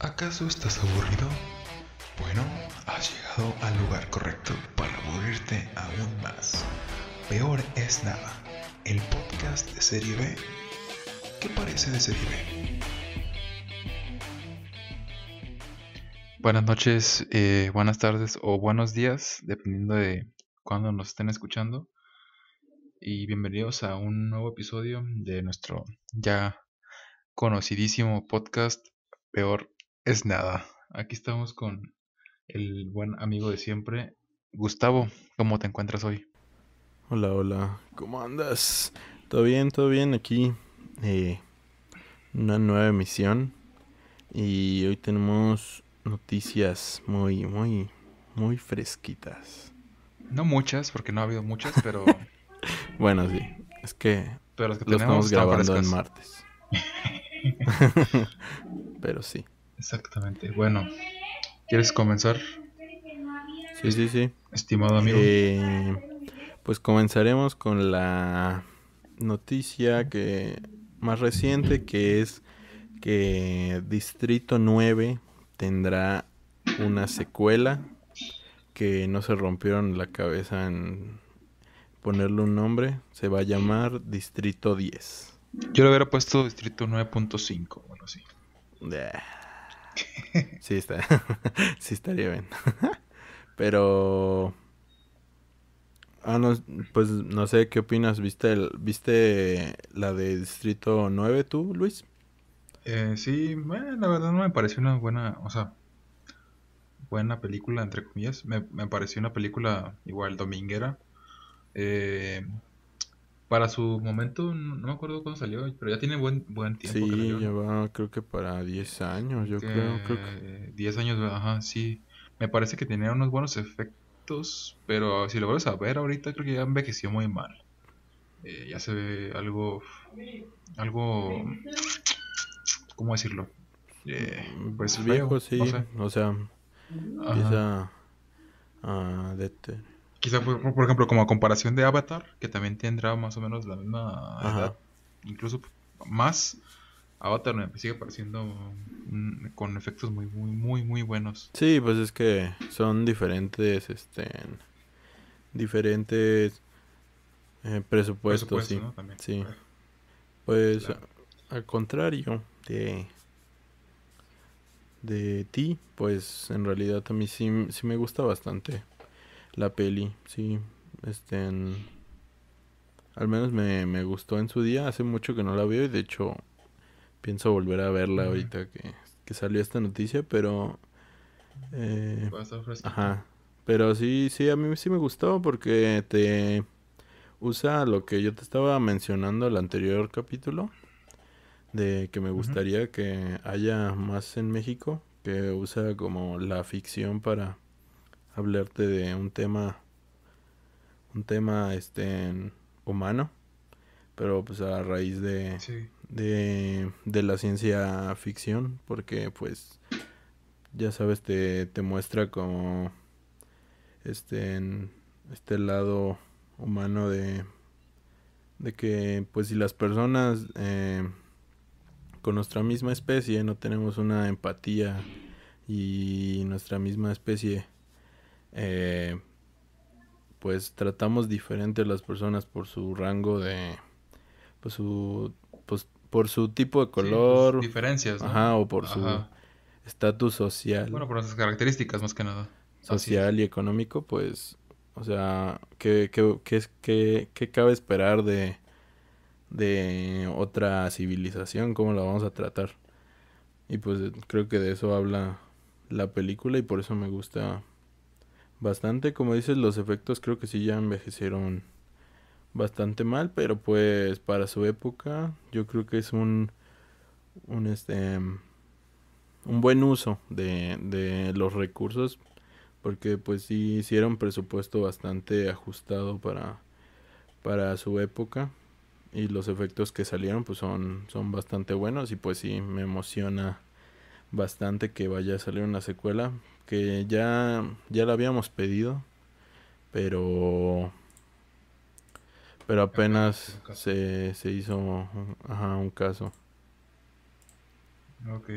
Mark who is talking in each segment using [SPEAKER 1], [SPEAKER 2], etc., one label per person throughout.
[SPEAKER 1] ¿Acaso estás aburrido? Bueno, has llegado al lugar correcto para aburrirte aún más. Peor es nada, el podcast de Serie B. ¿Qué parece de Serie B?
[SPEAKER 2] Buenas noches, eh, buenas tardes o buenos días, dependiendo de cuándo nos estén escuchando. Y bienvenidos a un nuevo episodio de nuestro ya conocidísimo podcast Peor es nada. Aquí estamos con el buen amigo de siempre, Gustavo. ¿Cómo te encuentras hoy?
[SPEAKER 3] Hola, hola. ¿Cómo andas? ¿Todo bien? ¿Todo bien? Aquí eh, una nueva emisión. Y hoy tenemos noticias muy, muy, muy fresquitas.
[SPEAKER 2] No muchas, porque no ha habido muchas, pero...
[SPEAKER 3] bueno, sí. Es que,
[SPEAKER 2] pero que
[SPEAKER 3] lo estamos grabando en martes. Pero sí.
[SPEAKER 2] Exactamente. Bueno, ¿quieres comenzar,
[SPEAKER 3] Sí, sí, sí.
[SPEAKER 2] estimado amigo?
[SPEAKER 3] Eh, pues comenzaremos con la noticia que más reciente que es que Distrito 9 tendrá una secuela que no se rompieron la cabeza en ponerle un nombre, se va a llamar Distrito 10.
[SPEAKER 2] Yo le hubiera puesto Distrito 9.5 o algo así.
[SPEAKER 3] Sí está, sí estaría bien. Pero ah no, pues no sé qué opinas, ¿viste el, viste la de Distrito 9 tú, Luis?
[SPEAKER 2] Eh, sí, bueno, la verdad no me pareció una buena, o sea, buena película, entre comillas. Me, me pareció una película igual dominguera. Eh, para su momento, no, me acuerdo cuándo salió, pero ya tiene buen, buen tiempo
[SPEAKER 3] Sí,
[SPEAKER 2] salió,
[SPEAKER 3] ya va creo que para 10 años, yo creo, creo que
[SPEAKER 2] Que 10 años, ajá, sí. Me parece que tenía unos buenos efectos, pero si lo vuelves a ver ahorita, creo que ya envejeció muy mal. Eh, ya se ve algo, algo, ¿cómo decirlo? Eh, pues feo,
[SPEAKER 3] viejo, sí,
[SPEAKER 2] no sé.
[SPEAKER 3] o sea,
[SPEAKER 2] Ajá.
[SPEAKER 3] empieza a
[SPEAKER 2] Quizá, por, por ejemplo, como a comparación de Avatar, que también tendrá más o menos la misma
[SPEAKER 3] Ajá.
[SPEAKER 2] edad, incluso más, Avatar me sigue pareciendo con efectos muy, muy, muy, muy buenos.
[SPEAKER 3] Sí, pues es que son diferentes, este, diferentes eh, presupuestos,
[SPEAKER 2] Presupuesto,
[SPEAKER 3] sí.
[SPEAKER 2] ¿no? También.
[SPEAKER 3] Sí. Pues
[SPEAKER 2] Claro.
[SPEAKER 3] a- al contrario de de ti, pues en realidad a mí sí, sí me gusta bastante la peli, sí, este, en- al menos me, me gustó en su día, hace mucho que no la veo y de hecho pienso volver a verla ahorita que, que salió esta noticia, pero eh. Ajá. Pero sí, sí, a mí sí me gustó porque te usa lo que yo te estaba mencionando el anterior capítulo, de que me gustaría que haya más en México, que usa como la ficción para hablarte de un tema, un tema este humano, pero pues a raíz de,
[SPEAKER 2] Sí.
[SPEAKER 3] de, de la ciencia ficción, porque pues ya sabes, te, te muestra como este, en este lado humano de, de que pues si las personas eh, con nuestra misma especie no tenemos una empatía y nuestra misma especie eh, pues tratamos diferente a las personas por su rango de pues su pues por su tipo de
[SPEAKER 2] Sí, pues,
[SPEAKER 3] color
[SPEAKER 2] diferencias, ¿no?
[SPEAKER 3] ajá o por su estatus social
[SPEAKER 2] Bueno, por nuestras características más que nada.
[SPEAKER 3] Social y económico, pues, o sea, ¿qué, qué, qué, qué- qué cabe esperar de, de otra civilización? ¿Cómo la vamos a tratar? Y pues creo que de eso habla la película y por eso me gusta bastante. Como dices, los efectos creo que sí ya envejecieron bastante mal, pero pues para su época yo creo que es un, un este un buen uso de, de los recursos porque pues sí hicieron presupuesto bastante ajustado para para su época y los efectos que salieron pues son son bastante buenos y pues sí me emociona bastante que vaya a salir una secuela que ya ya la habíamos pedido pero pero apenas se, se hizo ajá, un caso
[SPEAKER 2] Ok.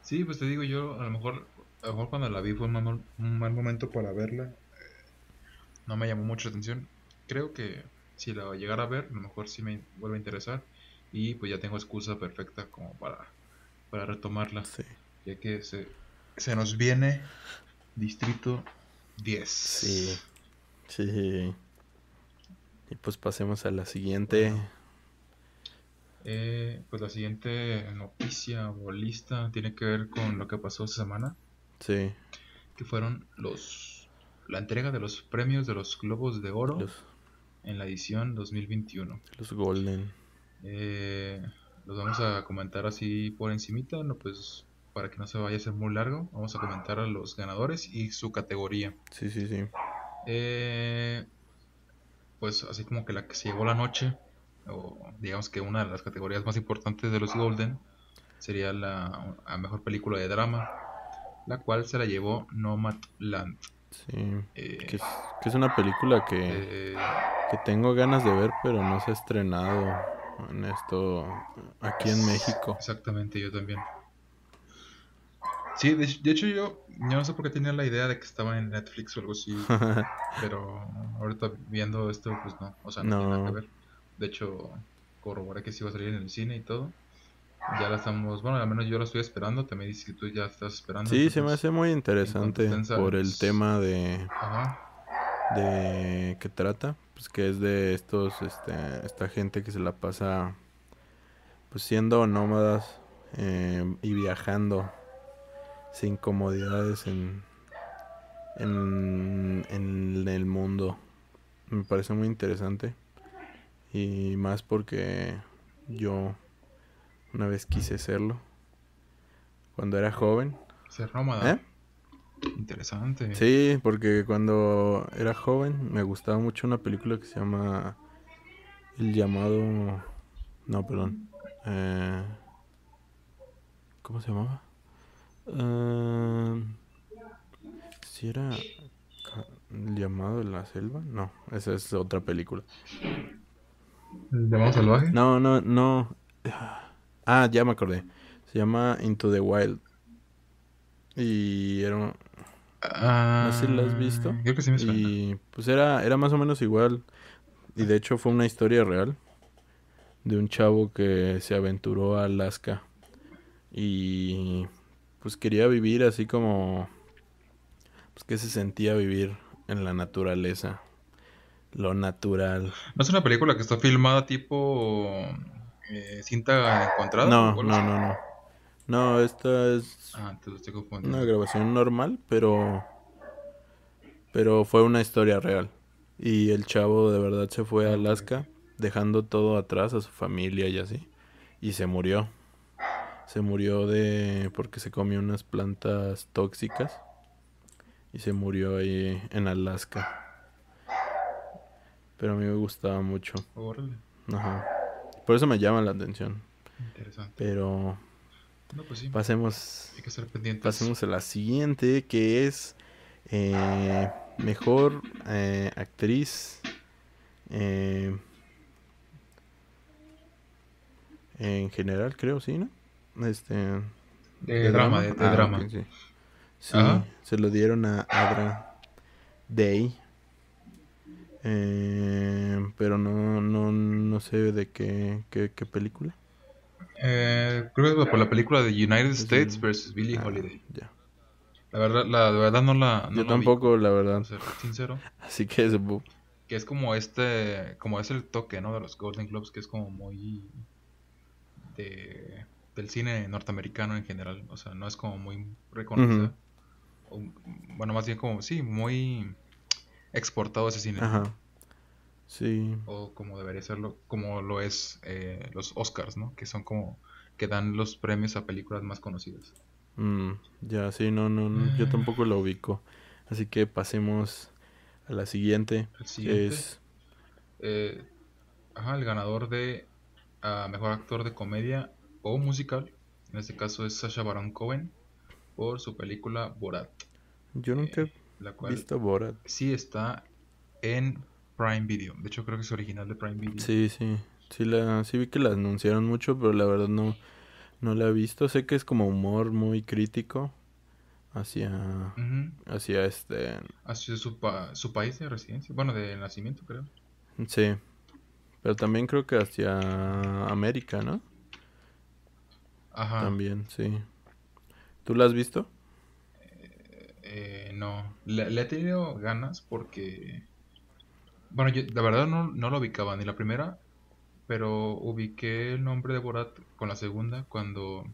[SPEAKER 2] Sí, pues te digo yo, a lo mejor, a lo mejor cuando la vi fue un mal, un mal momento para verla. eh, no me llamó mucho la atención. Creo que si la llegara a ver, a lo mejor sí me vuelve a interesar. Y pues ya tengo excusa perfecta como para, para retomarla.
[SPEAKER 3] Sí.
[SPEAKER 2] Ya que se, se nos viene Distrito 10.
[SPEAKER 3] Sí. Sí. Y pues pasemos a la siguiente.
[SPEAKER 2] Bueno. Eh, pues la siguiente noticia o lista tiene que ver con lo que pasó esta semana.
[SPEAKER 3] Sí.
[SPEAKER 2] Que fueron los la entrega de los premios de los Globos de Oro
[SPEAKER 3] Los,
[SPEAKER 2] en la edición 2021.
[SPEAKER 3] los Golden.
[SPEAKER 2] Eh, los vamos a comentar así por encimita, no, pues para que no se vaya a ser muy largo. Vamos a comentar a los ganadores y su categoría.
[SPEAKER 3] Sí, sí, sí.
[SPEAKER 2] Eh, pues así como que la que se llevó la noche, o digamos que una de las categorías más importantes de los Golden, sería la a mejor película de drama, la cual se la llevó Nomadland.
[SPEAKER 3] Sí.
[SPEAKER 2] Eh,
[SPEAKER 3] Que es, que es una película que,
[SPEAKER 2] eh,
[SPEAKER 3] que tengo ganas de ver, pero no se ha estrenado en esto aquí en México.
[SPEAKER 2] Exactamente, yo también. Sí, de, de hecho yo, yo no sé por qué tenía la idea de que estaba en Netflix o algo así, pero ahorita viendo esto, pues no, o sea, no, tiene nada que ver. De hecho, corroboré que sí iba a salir en el cine y todo. Ya la estamos, bueno, al menos yo la estoy esperando, te me dices que tú ya estás esperando.
[SPEAKER 3] Sí, se me hace muy interesante por el
[SPEAKER 2] sanos.
[SPEAKER 3] tema de,
[SPEAKER 2] Ajá,
[SPEAKER 3] de que trata, pues que es de estos, este, esta gente que se la pasa, pues siendo nómadas eh, y viajando sin comodidades en, en, en el mundo. Me parece muy interesante y más porque yo una vez quise serlo cuando era joven.
[SPEAKER 2] ser nómada.
[SPEAKER 3] ¿Eh?
[SPEAKER 2] Interesante.
[SPEAKER 3] Sí, porque cuando era joven me gustaba mucho una película que se llama El llamado... No, perdón. Eh, ¿Cómo se llamaba? Eh, si era llamado de la selva? No, esa es otra película.
[SPEAKER 2] ¿El llamado salvaje?
[SPEAKER 3] No, no, no. Ah, ya me acordé. Se llama Into the Wild. Y era,
[SPEAKER 2] Ah,
[SPEAKER 3] No sé si la has visto.
[SPEAKER 2] Creo que sí me suena.
[SPEAKER 3] Y pues era, era más o menos igual. Y de hecho fue una historia real de un chavo que se aventuró a Alaska. Y pues quería vivir así como... Pues que se sentía vivir en la naturaleza. Lo natural.
[SPEAKER 2] ¿No es una película que está filmada tipo eh, cinta encontrada?
[SPEAKER 3] No, no, no, no. No, esta es
[SPEAKER 2] Ah, te lo estoy confundiendo.
[SPEAKER 3] una grabación normal, pero... Pero fue una historia real. Y el chavo de verdad se fue a
[SPEAKER 2] Ok.
[SPEAKER 3] Alaska, dejando todo atrás, a su familia y así. Y se murió. Se murió de... porque se comió unas plantas tóxicas. Y se murió ahí en Alaska. Pero a mí me gustaba mucho.
[SPEAKER 2] Órale,
[SPEAKER 3] Ajá. Por eso me llama la atención.
[SPEAKER 2] interesante.
[SPEAKER 3] Pero
[SPEAKER 2] No, pues sí,
[SPEAKER 3] pasemos
[SPEAKER 2] hay que estar pendientes.
[SPEAKER 3] Pasemos a la siguiente, que es eh, mejor eh, actriz eh, en general, creo, sí, ¿no? Este,
[SPEAKER 2] De, drama, de, de
[SPEAKER 3] Ah,
[SPEAKER 2] drama.
[SPEAKER 3] sí. Se lo dieron a Adra Day. Eh, pero no, no, no sé de qué, qué, qué película.
[SPEAKER 2] Eh, creo que por la película de United
[SPEAKER 3] Es
[SPEAKER 2] States versus Billie
[SPEAKER 3] Ah,
[SPEAKER 2] Holiday.
[SPEAKER 3] ya.
[SPEAKER 2] La verdad, la, de verdad no la. No
[SPEAKER 3] Yo
[SPEAKER 2] la
[SPEAKER 3] tampoco, la verdad.
[SPEAKER 2] ser sincero.
[SPEAKER 3] Así que es
[SPEAKER 2] Que es como este. Como es el toque, ¿no? De los Golden Globes, que es como muy. De, del cine norteamericano en general. O sea, no es como muy reconocida. O, bueno, más bien como, sí, muy exportado ese cine.
[SPEAKER 3] Ajá. Sí.
[SPEAKER 2] O como debería serlo, como lo es eh, los Oscars, ¿no? Que son como. Que dan los premios a películas más conocidas.
[SPEAKER 3] Mm, ya, sí, no, no, no, yo tampoco lo ubico. Así que pasemos a la siguiente.
[SPEAKER 2] El
[SPEAKER 3] que
[SPEAKER 2] siguiente.
[SPEAKER 3] es
[SPEAKER 2] eh, ajá, el ganador de ah, mejor actor de comedia o musical. En este caso es Sacha Baron Cohen por su película Borat,
[SPEAKER 3] Yo nunca
[SPEAKER 2] eh, la
[SPEAKER 3] he
[SPEAKER 2] cual
[SPEAKER 3] visto Borat.
[SPEAKER 2] sí está en Prime Video. De hecho, creo que es original de Prime Video.
[SPEAKER 3] Sí, sí. Sí, la, sí vi que la anunciaron mucho, pero la verdad no, No la he visto. Sé que es como humor muy crítico hacia, hacia este...
[SPEAKER 2] Hacia su, pa- su país de residencia, bueno, de nacimiento, creo.
[SPEAKER 3] Sí. Pero también creo que hacia América, ¿no?
[SPEAKER 2] Ajá.
[SPEAKER 3] También, sí. ¿Tú la has visto?
[SPEAKER 2] Eh, no, le, le he tenido ganas porque, bueno, yo la verdad no, no lo ubicaba ni la primera, pero ubiqué el nombre de Borat con la segunda cuando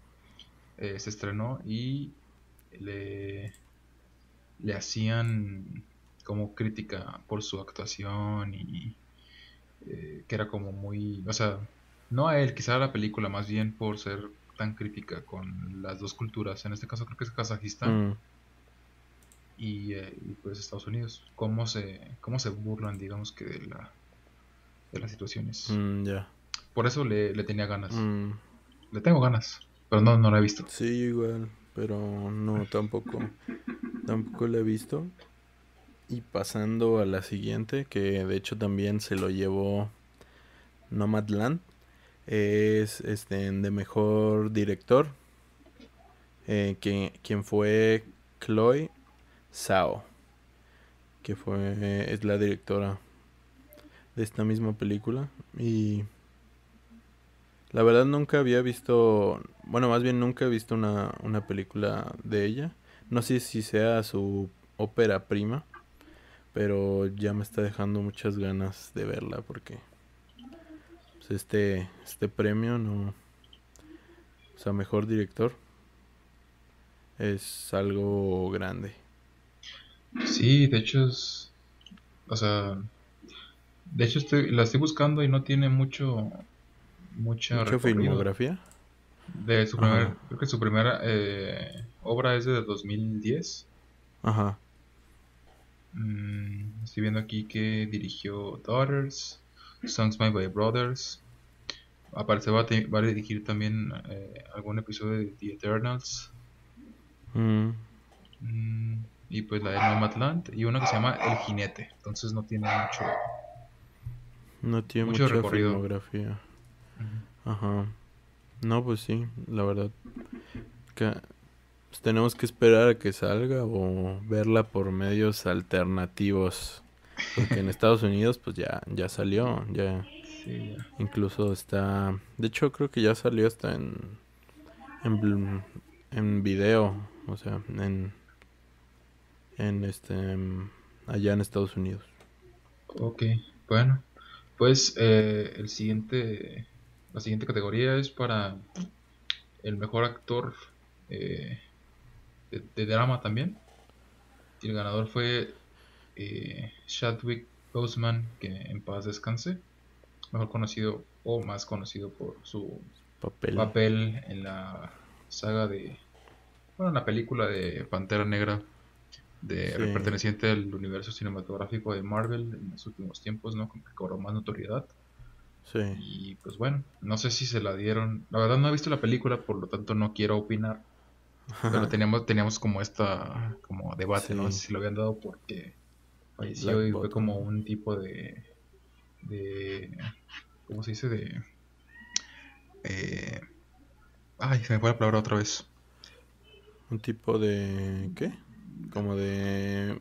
[SPEAKER 2] eh, se estrenó y le, le hacían como crítica por su actuación y eh, que era como muy, o sea, no a él, quizá a la película, más bien por ser tan crítica con las dos culturas, en este caso creo que es Kazajistán
[SPEAKER 3] Mm,
[SPEAKER 2] y, eh, y, pues Estados Unidos, cómo se, cómo se burlan, digamos que de la de las situaciones.
[SPEAKER 3] mm, ya.
[SPEAKER 2] Por eso le, le tenía ganas.
[SPEAKER 3] Mm,
[SPEAKER 2] Le tengo ganas, pero no, no la he visto.
[SPEAKER 3] sí, igual. Pero no, tampoco. Tampoco la he visto. Y pasando a la siguiente, que de hecho también se lo llevó Nomadland. Es este de mejor director. eh, quien fue Chloe Zhao. Que fue. es la directora de esta misma película. Y. La verdad nunca había visto, bueno, más bien nunca he visto una, una película de ella. No sé si sea su ópera prima, pero ya me está dejando muchas ganas de verla porque este, este premio no, o sea, mejor director es algo grande.
[SPEAKER 2] Sí, de hecho es, o sea, de hecho estoy, la estoy buscando y no tiene mucho, mucha
[SPEAKER 3] Mucha
[SPEAKER 2] recorrido.
[SPEAKER 3] filmografía.
[SPEAKER 2] De su primer,
[SPEAKER 3] Ajá.
[SPEAKER 2] creo que su primera eh, obra es de 2010.
[SPEAKER 3] Ajá.
[SPEAKER 2] Mm, estoy viendo aquí que dirigió Daughters, Songs Made by Brothers. Aparece, va a, va a dirigir también eh, algún episodio de The Eternals.
[SPEAKER 3] Mm,
[SPEAKER 2] Mm, y pues la de Nomadland. Y una que se llama El Jinete. Entonces no tiene mucho.
[SPEAKER 3] no tiene
[SPEAKER 2] Mucho
[SPEAKER 3] mucha
[SPEAKER 2] recorrido.
[SPEAKER 3] filmografía. Ajá. No, pues sí, la verdad. Que pues, tenemos que esperar a que salga o verla por medios alternativos. Porque en Estados Unidos pues ya, ya salió, ya
[SPEAKER 2] Sí, ya.
[SPEAKER 3] incluso está... De hecho creo que ya salió hasta en... En, en video, o sea, en... En este... Allá en Estados Unidos.
[SPEAKER 2] Ok, bueno. Pues eh, el siguiente. La siguiente categoría es para el mejor actor eh, de, de drama también. Y el ganador fue eh, Chadwick Boseman, que en paz descanse. Mejor conocido o más conocido por su
[SPEAKER 3] Papel.
[SPEAKER 2] papel en la saga de. Bueno, en la película de Pantera Negra, de,
[SPEAKER 3] Sí.
[SPEAKER 2] perteneciente al universo cinematográfico de Marvel en los últimos tiempos, ¿no? Como que cobró más notoriedad.
[SPEAKER 3] Sí.
[SPEAKER 2] Y pues bueno, no sé si se la dieron. La verdad no he visto la película, por lo tanto no quiero opinar. Pero teníamos, teníamos como esta como debate, ¿no?
[SPEAKER 3] Sí.
[SPEAKER 2] Si lo habían dado porque falleció
[SPEAKER 3] Black
[SPEAKER 2] y fue como un tipo de. De. ¿Cómo se dice? De. Eh, ay, se me fue la palabra otra vez.
[SPEAKER 3] Un tipo de... ¿Qué? Como de...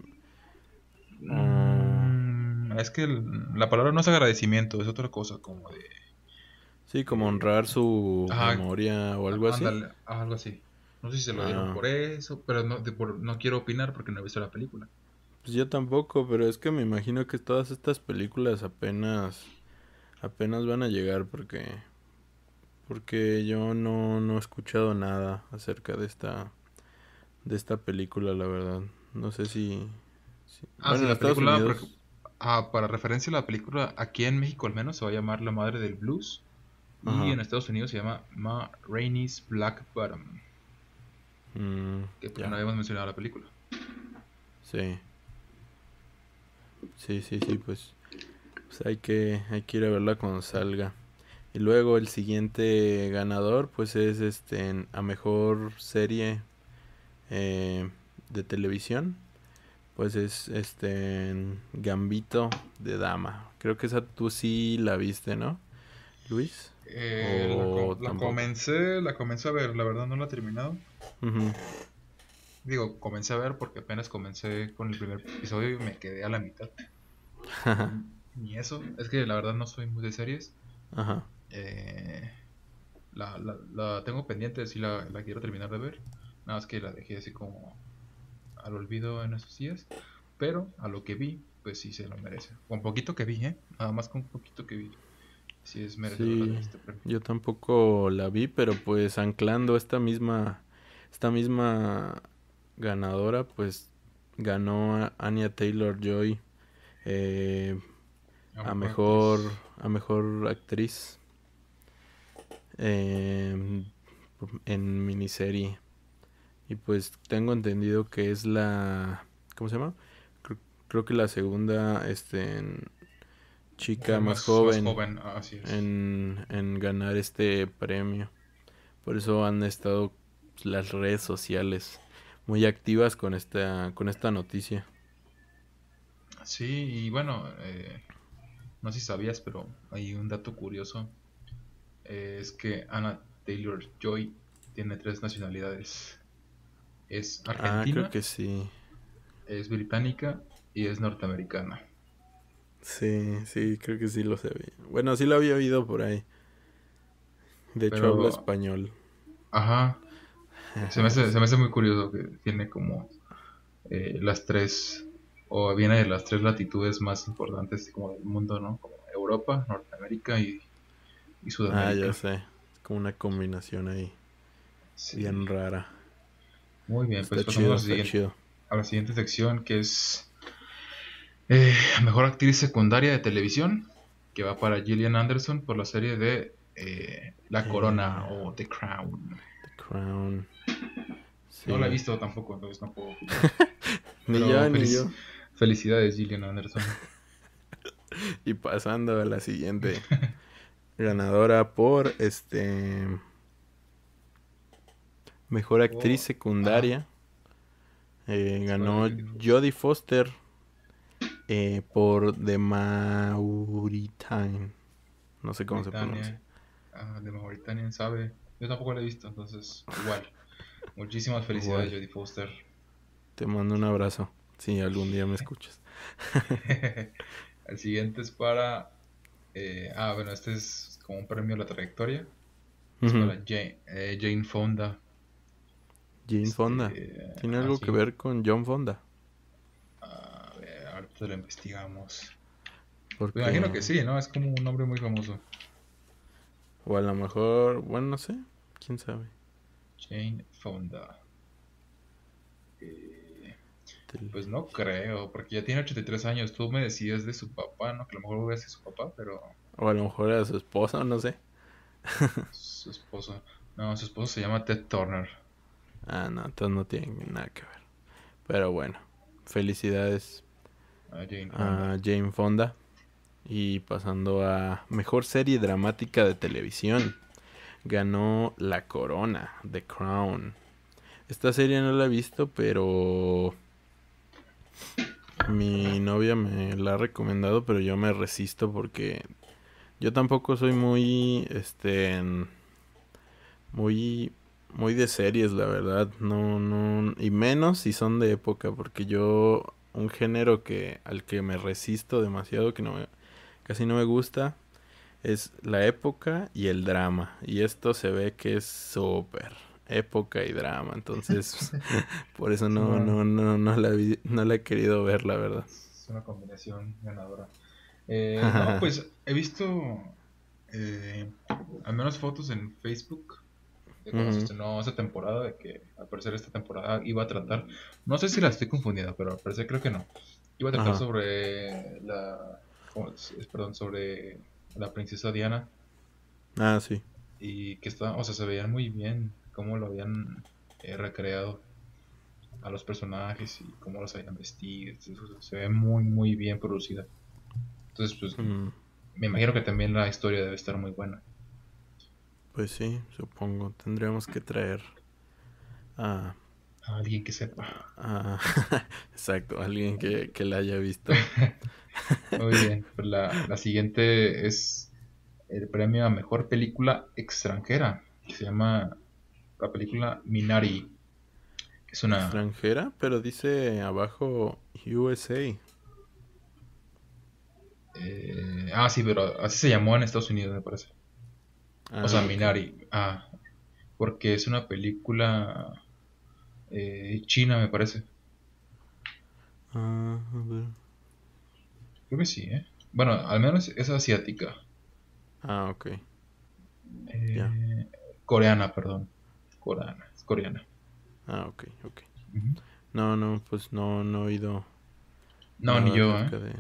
[SPEAKER 2] Mm, es que el- la palabra no es agradecimiento, es otra cosa, como de.
[SPEAKER 3] Sí, como honrar su
[SPEAKER 2] Ajá.
[SPEAKER 3] memoria o algo así.
[SPEAKER 2] Algo así. No sé si se lo dieron
[SPEAKER 3] Ah.
[SPEAKER 2] por eso, pero no, de por- no quiero opinar porque no he visto la película.
[SPEAKER 3] Pues yo tampoco, pero es que me imagino que todas estas películas apenas apenas van a llegar porque porque yo no no he escuchado nada acerca de esta de esta película, la verdad. No sé si, si-
[SPEAKER 2] Ah,
[SPEAKER 3] bueno,
[SPEAKER 2] sí, la película,
[SPEAKER 3] Unidos-
[SPEAKER 2] ah, para referencia a la película, aquí en México al menos se va a llamar La Madre del Blues.
[SPEAKER 3] Ajá.
[SPEAKER 2] Y en Estados Unidos se llama Ma Rainey's Black Bottom.
[SPEAKER 3] Mm,
[SPEAKER 2] Que pues,
[SPEAKER 3] ya.
[SPEAKER 2] no habíamos mencionado la película.
[SPEAKER 3] Sí. Sí, sí, sí, pues, pues hay que hay que ir a verla cuando salga. Y luego el siguiente ganador pues es este en- a mejor serie eh, de televisión. Pues es este en Gambito de Dama. Creo que esa tú sí la viste, ¿no? Luis?
[SPEAKER 2] Eh, la, comencé, la comencé a ver, la verdad no la he terminado. Digo, comencé a ver porque apenas comencé con el primer episodio y me quedé a la mitad. Ni eso, es que la verdad no soy muy de series.
[SPEAKER 3] Ajá.
[SPEAKER 2] Eh, la, la, la tengo pendiente, sí la, la quiero terminar de ver. Nada más que la dejé así como al olvido en esos días. Pero a lo que vi, pues sí se lo merece. Con poquito que vi, ¿eh? Nada más con poquito que vi. Sí es merecedora
[SPEAKER 3] Sí.
[SPEAKER 2] de este premio.
[SPEAKER 3] Yo tampoco la vi, pero pues anclando esta misma, esta misma ganadora, pues ganó a Anya Taylor Joy a mejor,
[SPEAKER 2] actriz.
[SPEAKER 3] a mejor actriz eh, en miniserie. Y pues tengo entendido que es la, ¿cómo se llama? Creo, creo que la segunda, este, chica más, joven
[SPEAKER 2] ah, así es.
[SPEAKER 3] en, en ganar este premio. Por eso han estado pues, las redes sociales muy activas con esta, con esta noticia.
[SPEAKER 2] Sí, y bueno, eh, no sé si sabías, pero hay un dato curioso. eh, es que Anna Taylor Joy tiene tres nacionalidades. Es
[SPEAKER 3] Ah,
[SPEAKER 2] argentina,
[SPEAKER 3] creo que sí.
[SPEAKER 2] es británica y es norteamericana.
[SPEAKER 3] Sí, sí, creo que sí lo sabía. Bueno, sí lo había oído por ahí. De hecho, habla español.
[SPEAKER 2] Ajá, se me hace, se me hace muy curioso que tiene como eh, las tres, o viene de las tres latitudes más importantes como del mundo, ¿no? Como Europa, Norteamérica y, y
[SPEAKER 3] Ah,
[SPEAKER 2] Sudamérica.
[SPEAKER 3] ya sé. Es como una combinación ahí
[SPEAKER 2] Sí.
[SPEAKER 3] bien rara.
[SPEAKER 2] Muy bien,
[SPEAKER 3] Está
[SPEAKER 2] pues pasamos
[SPEAKER 3] chido,
[SPEAKER 2] a la a la siguiente sección que es eh, Mejor Actriz Secundaria de Televisión, que va para Gillian Anderson por la serie de eh, La Corona
[SPEAKER 3] Eh.
[SPEAKER 2] o The Crown.
[SPEAKER 3] The Crown. Sí.
[SPEAKER 2] No la he visto tampoco, entonces opinar.
[SPEAKER 3] Ni yo, ni
[SPEAKER 2] felici-
[SPEAKER 3] yo.
[SPEAKER 2] Felicidades Gillian Anderson.
[SPEAKER 3] Y pasando a la siguiente ganadora por este mejor actriz
[SPEAKER 2] Oh,
[SPEAKER 3] secundaria eh, ganó
[SPEAKER 2] Jodie Foster.
[SPEAKER 3] Eh, por The Mauritanian no sé cómo se pronuncia
[SPEAKER 2] ah, de Mauritania, sabe. Yo tampoco la he visto, entonces igual. Muchísimas felicidades. Jodie Foster.
[SPEAKER 3] te mando un abrazo si algún día me escuchas
[SPEAKER 2] El siguiente es para... eh, ah, bueno, este es como un premio a la trayectoria. Es para Jane, eh, Jane Fonda.
[SPEAKER 3] Jane
[SPEAKER 2] Este,
[SPEAKER 3] Fonda tiene algo
[SPEAKER 2] así,
[SPEAKER 3] que ver con John Fonda
[SPEAKER 2] A ver, ahorita lo investigamos.
[SPEAKER 3] porque
[SPEAKER 2] Me imagino que sí, ¿no? Es como un nombre muy famoso.
[SPEAKER 3] o a lo mejor bueno no sé quién sabe
[SPEAKER 2] Jane Fonda. Eh, pues no creo, porque ya tiene 83 años. Tú me decías de su papá, ¿no? Que a lo mejor hubiera sido su papá, pero
[SPEAKER 3] o a lo mejor era su esposa no sé
[SPEAKER 2] su esposo. No, su esposo se llama Ted Turner.
[SPEAKER 3] Ah, no, entonces no tienen nada que ver. Pero bueno, felicidades
[SPEAKER 2] a Jane Fonda.
[SPEAKER 3] a Jane Fonda. Y pasando a mejor serie dramática de televisión. Ganó La Corona, The Crown. Esta serie no la he visto, pero mi novia me la ha recomendado, pero yo me resisto porque yo tampoco soy muy, este, muy, muy de series, la verdad. No, no, y menos si son de época, porque yo un género que al que me resisto demasiado, que no me, casi no me gusta, es la época y el drama. Y esto se ve que es súper época y drama, entonces por eso no, no, no, no la vi- no la he querido ver, la verdad.
[SPEAKER 2] Es una combinación ganadora. Eh, no, pues he visto eh, al menos fotos en Facebook de cuando se
[SPEAKER 3] Ujú.
[SPEAKER 2] estrenó esa temporada, de que al parecer esta temporada iba a tratar, no sé si la estoy confundiendo, pero al parecer creo que no. Iba a tratar
[SPEAKER 3] Ajá.
[SPEAKER 2] sobre la, perdón, sobre la princesa Diana
[SPEAKER 3] Ah, sí.
[SPEAKER 2] y que está, o sea, se veían muy bien cómo lo habían eh, recreado a los personajes y cómo los habían vestido. se ve muy, muy bien producida. Entonces, pues,
[SPEAKER 3] Mm,
[SPEAKER 2] me imagino que también la historia debe estar muy buena.
[SPEAKER 3] pues sí, supongo. Tendríamos que traer a...
[SPEAKER 2] A alguien que sepa.
[SPEAKER 3] a- Exacto, alguien que, que la haya visto.
[SPEAKER 2] Muy bien. Pues la, la siguiente es el premio a mejor película extranjera, que se llama la película Minari. Es una.
[SPEAKER 3] Extranjera, pero dice abajo USA.
[SPEAKER 2] eh, ah, sí, pero así se llamó en Estados Unidos, me parece.
[SPEAKER 3] Ah,
[SPEAKER 2] o sea,
[SPEAKER 3] ok.
[SPEAKER 2] Minari. Ah, porque es una película eh, china, me parece.
[SPEAKER 3] Ah, a ver.
[SPEAKER 2] Creo que sí, ¿eh? Bueno, al menos es asiática.
[SPEAKER 3] Ah, ok.
[SPEAKER 2] Eh. Coreana, perdón. Coreana, es coreana.
[SPEAKER 3] Ah, ok, ok. No, no, pues no, no he oído
[SPEAKER 2] No, ni yo, ¿eh?
[SPEAKER 3] de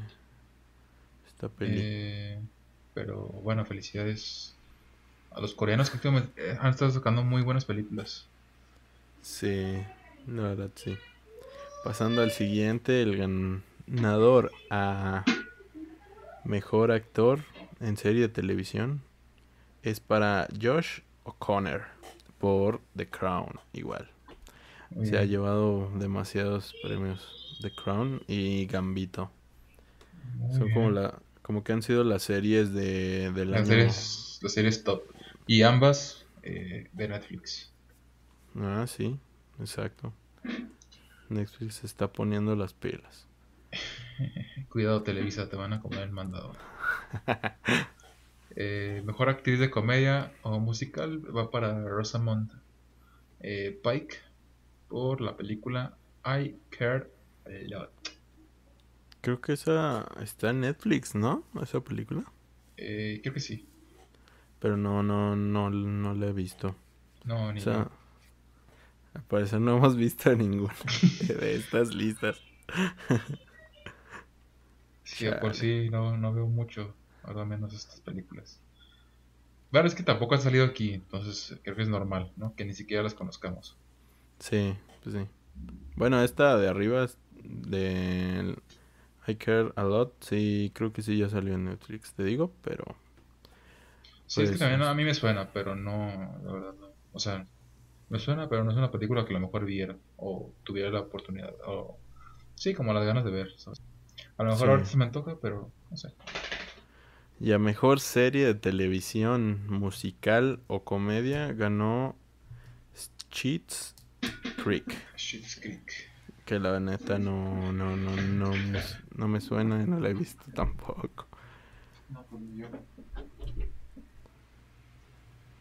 [SPEAKER 3] esta peli.
[SPEAKER 2] Eh, Pero bueno, felicidades a los coreanos que eh, han estado sacando muy buenas películas.
[SPEAKER 3] Sí, la verdad sí. Pasando al siguiente, el ganador a mejor actor en serie de televisión es para Josh O'Connor por The Crown, igual.
[SPEAKER 2] Muy
[SPEAKER 3] Se ha llevado demasiados premios The Crown y Gambito.
[SPEAKER 2] Muy
[SPEAKER 3] Son como la como que han sido las series de del
[SPEAKER 2] las
[SPEAKER 3] año.
[SPEAKER 2] series, las series top. Y ambas eh, de Netflix.
[SPEAKER 3] Ah, sí, exacto. Netflix se está poniendo las pilas.
[SPEAKER 2] Cuidado Televisa, te van a comer el mandado. Eh, mejor actriz de comedia o musical va para Rosamund eh, Pike por la película I Care a Lot.
[SPEAKER 3] Creo que esa está en Netflix, ¿no? Esa película.
[SPEAKER 2] Eh, creo que sí.
[SPEAKER 3] Pero no, no, no, no la he visto.
[SPEAKER 2] No, ni
[SPEAKER 3] O sea, al parecer no hemos visto ninguna de estas listas.
[SPEAKER 2] Sí, de por
[SPEAKER 3] chale.
[SPEAKER 2] sí no, no veo mucho, al menos estas películas. Claro, es que tampoco han salido aquí, entonces creo que es normal, ¿no? Que ni siquiera las conozcamos.
[SPEAKER 3] Sí, pues sí. Bueno, esta de arriba de I Care a Lot. Sí, creo que sí ya salió en Netflix, te digo, pero
[SPEAKER 2] Sí, es que
[SPEAKER 3] Pues,
[SPEAKER 2] también a mí me suena, pero no, la verdad no. O sea, me suena, pero no es una película que a lo mejor viera o tuviera la oportunidad. O, sí, como las ganas de ver. ¿sabes? A lo mejor
[SPEAKER 3] Sí.
[SPEAKER 2] ahorita se me antoja, pero no sé.
[SPEAKER 3] Y a mejor serie de televisión, musical o comedia ganó Cheats Creek.
[SPEAKER 2] Shit's Creek.
[SPEAKER 3] Que la neta no, no, no, no, me, no me suena y no la he visto tampoco.
[SPEAKER 2] No, pues yo.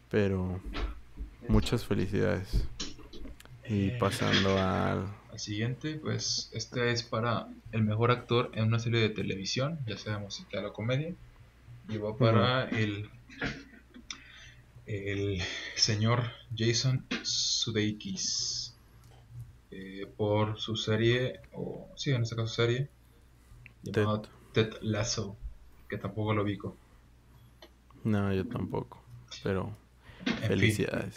[SPEAKER 3] Pero muchas felicidades. Y
[SPEAKER 2] Eh,
[SPEAKER 3] pasando al...
[SPEAKER 2] Al siguiente, pues este es para el mejor actor en una serie de televisión, ya sea musical o comedia. Y va para el, el señor Jason Sudeikis eh, por su serie, o sí, en este caso serie, llamada Ted Lasso, que tampoco lo ubico.
[SPEAKER 3] No, yo tampoco. Pero felicidades.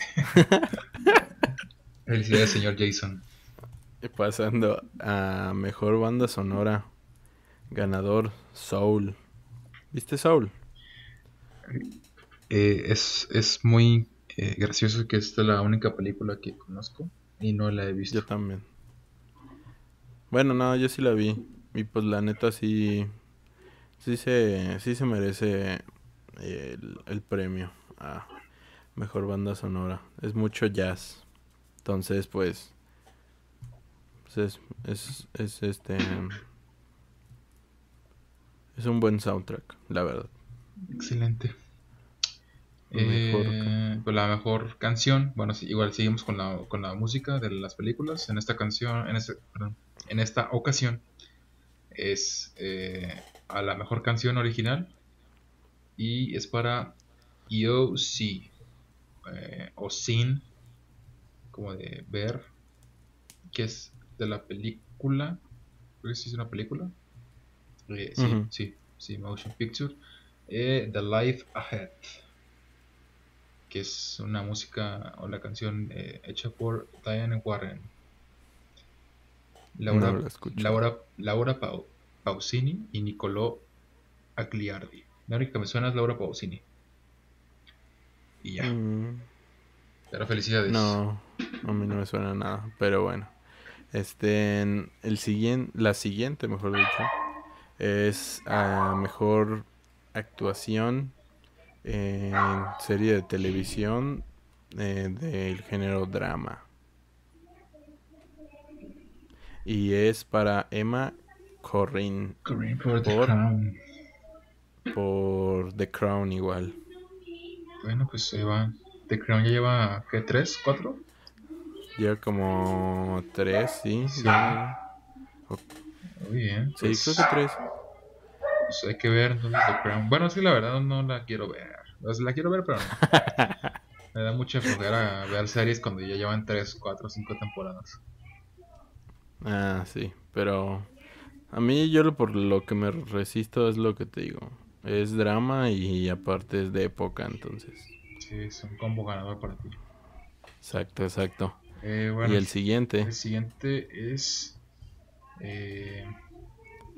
[SPEAKER 2] felicidades, señor Jason.
[SPEAKER 3] Y pasando a mejor banda sonora. Ganador Soul. ¿Viste Soul?
[SPEAKER 2] Eh, es, es muy eh, gracioso que esta es la única película que conozco y no la he visto.
[SPEAKER 3] Yo también. Bueno, no, yo sí la vi. Y pues la neta sí. Sí se, sí se merece el, el premio a mejor banda sonora. Es mucho jazz. Entonces, pues. pues es, es, es este. Es un buen soundtrack, la verdad.
[SPEAKER 2] Excelente.
[SPEAKER 3] Mejor
[SPEAKER 2] Eh, pues la mejor canción, bueno, sí, igual seguimos con la, con la música de las películas. En esta canción, en, este, perdón, en esta ocasión es eh, a la mejor canción original y es para EOC eh, o Sin, como de ver, que es de la película, creo que sí es una película. Eh, sí, sí, sí, Motion Picture. Eh, The Life Ahead, que es una música o la canción hecha por Diane Warren. Laura,
[SPEAKER 3] No la escucho.
[SPEAKER 2] Laura, Laura Pau- Pausini y Nicolò Agliardi. La única que me suena es Laura Pausini. Y ya,
[SPEAKER 3] Mm,
[SPEAKER 2] pero felicidades.
[SPEAKER 3] No, a mí no me suena nada, pero bueno. Este, el siguiente, la siguiente, mejor dicho, es a mejor actuación en serie de televisión eh, del género drama. Y es para Emma Corrin
[SPEAKER 2] Corrin por The Crown.
[SPEAKER 3] por The Crown igual.
[SPEAKER 2] Bueno, pues ahí va. The Crown ya lleva, ¿qué? ¿Tres? ¿Cuatro?
[SPEAKER 3] Lleva como tres, sí.
[SPEAKER 2] Sí.
[SPEAKER 3] ya.
[SPEAKER 2] Muy bien.
[SPEAKER 3] Sí,
[SPEAKER 2] pues,
[SPEAKER 3] creo que tres.
[SPEAKER 2] pues hay que ver entonces The Crown. Bueno, sí, la verdad no la quiero ver. La quiero ver, pero no. Me da mucha flojera ver series cuando ya llevan tres, cuatro, cinco temporadas.
[SPEAKER 3] Ah, sí, pero a mí yo lo- por lo que me resisto es lo que te digo. Es drama y aparte es de época, entonces.
[SPEAKER 2] Sí, es un combo ganador para ti.
[SPEAKER 3] Exacto, exacto.
[SPEAKER 2] Eh, bueno,
[SPEAKER 3] y el siguiente,
[SPEAKER 2] el siguiente es. Eh,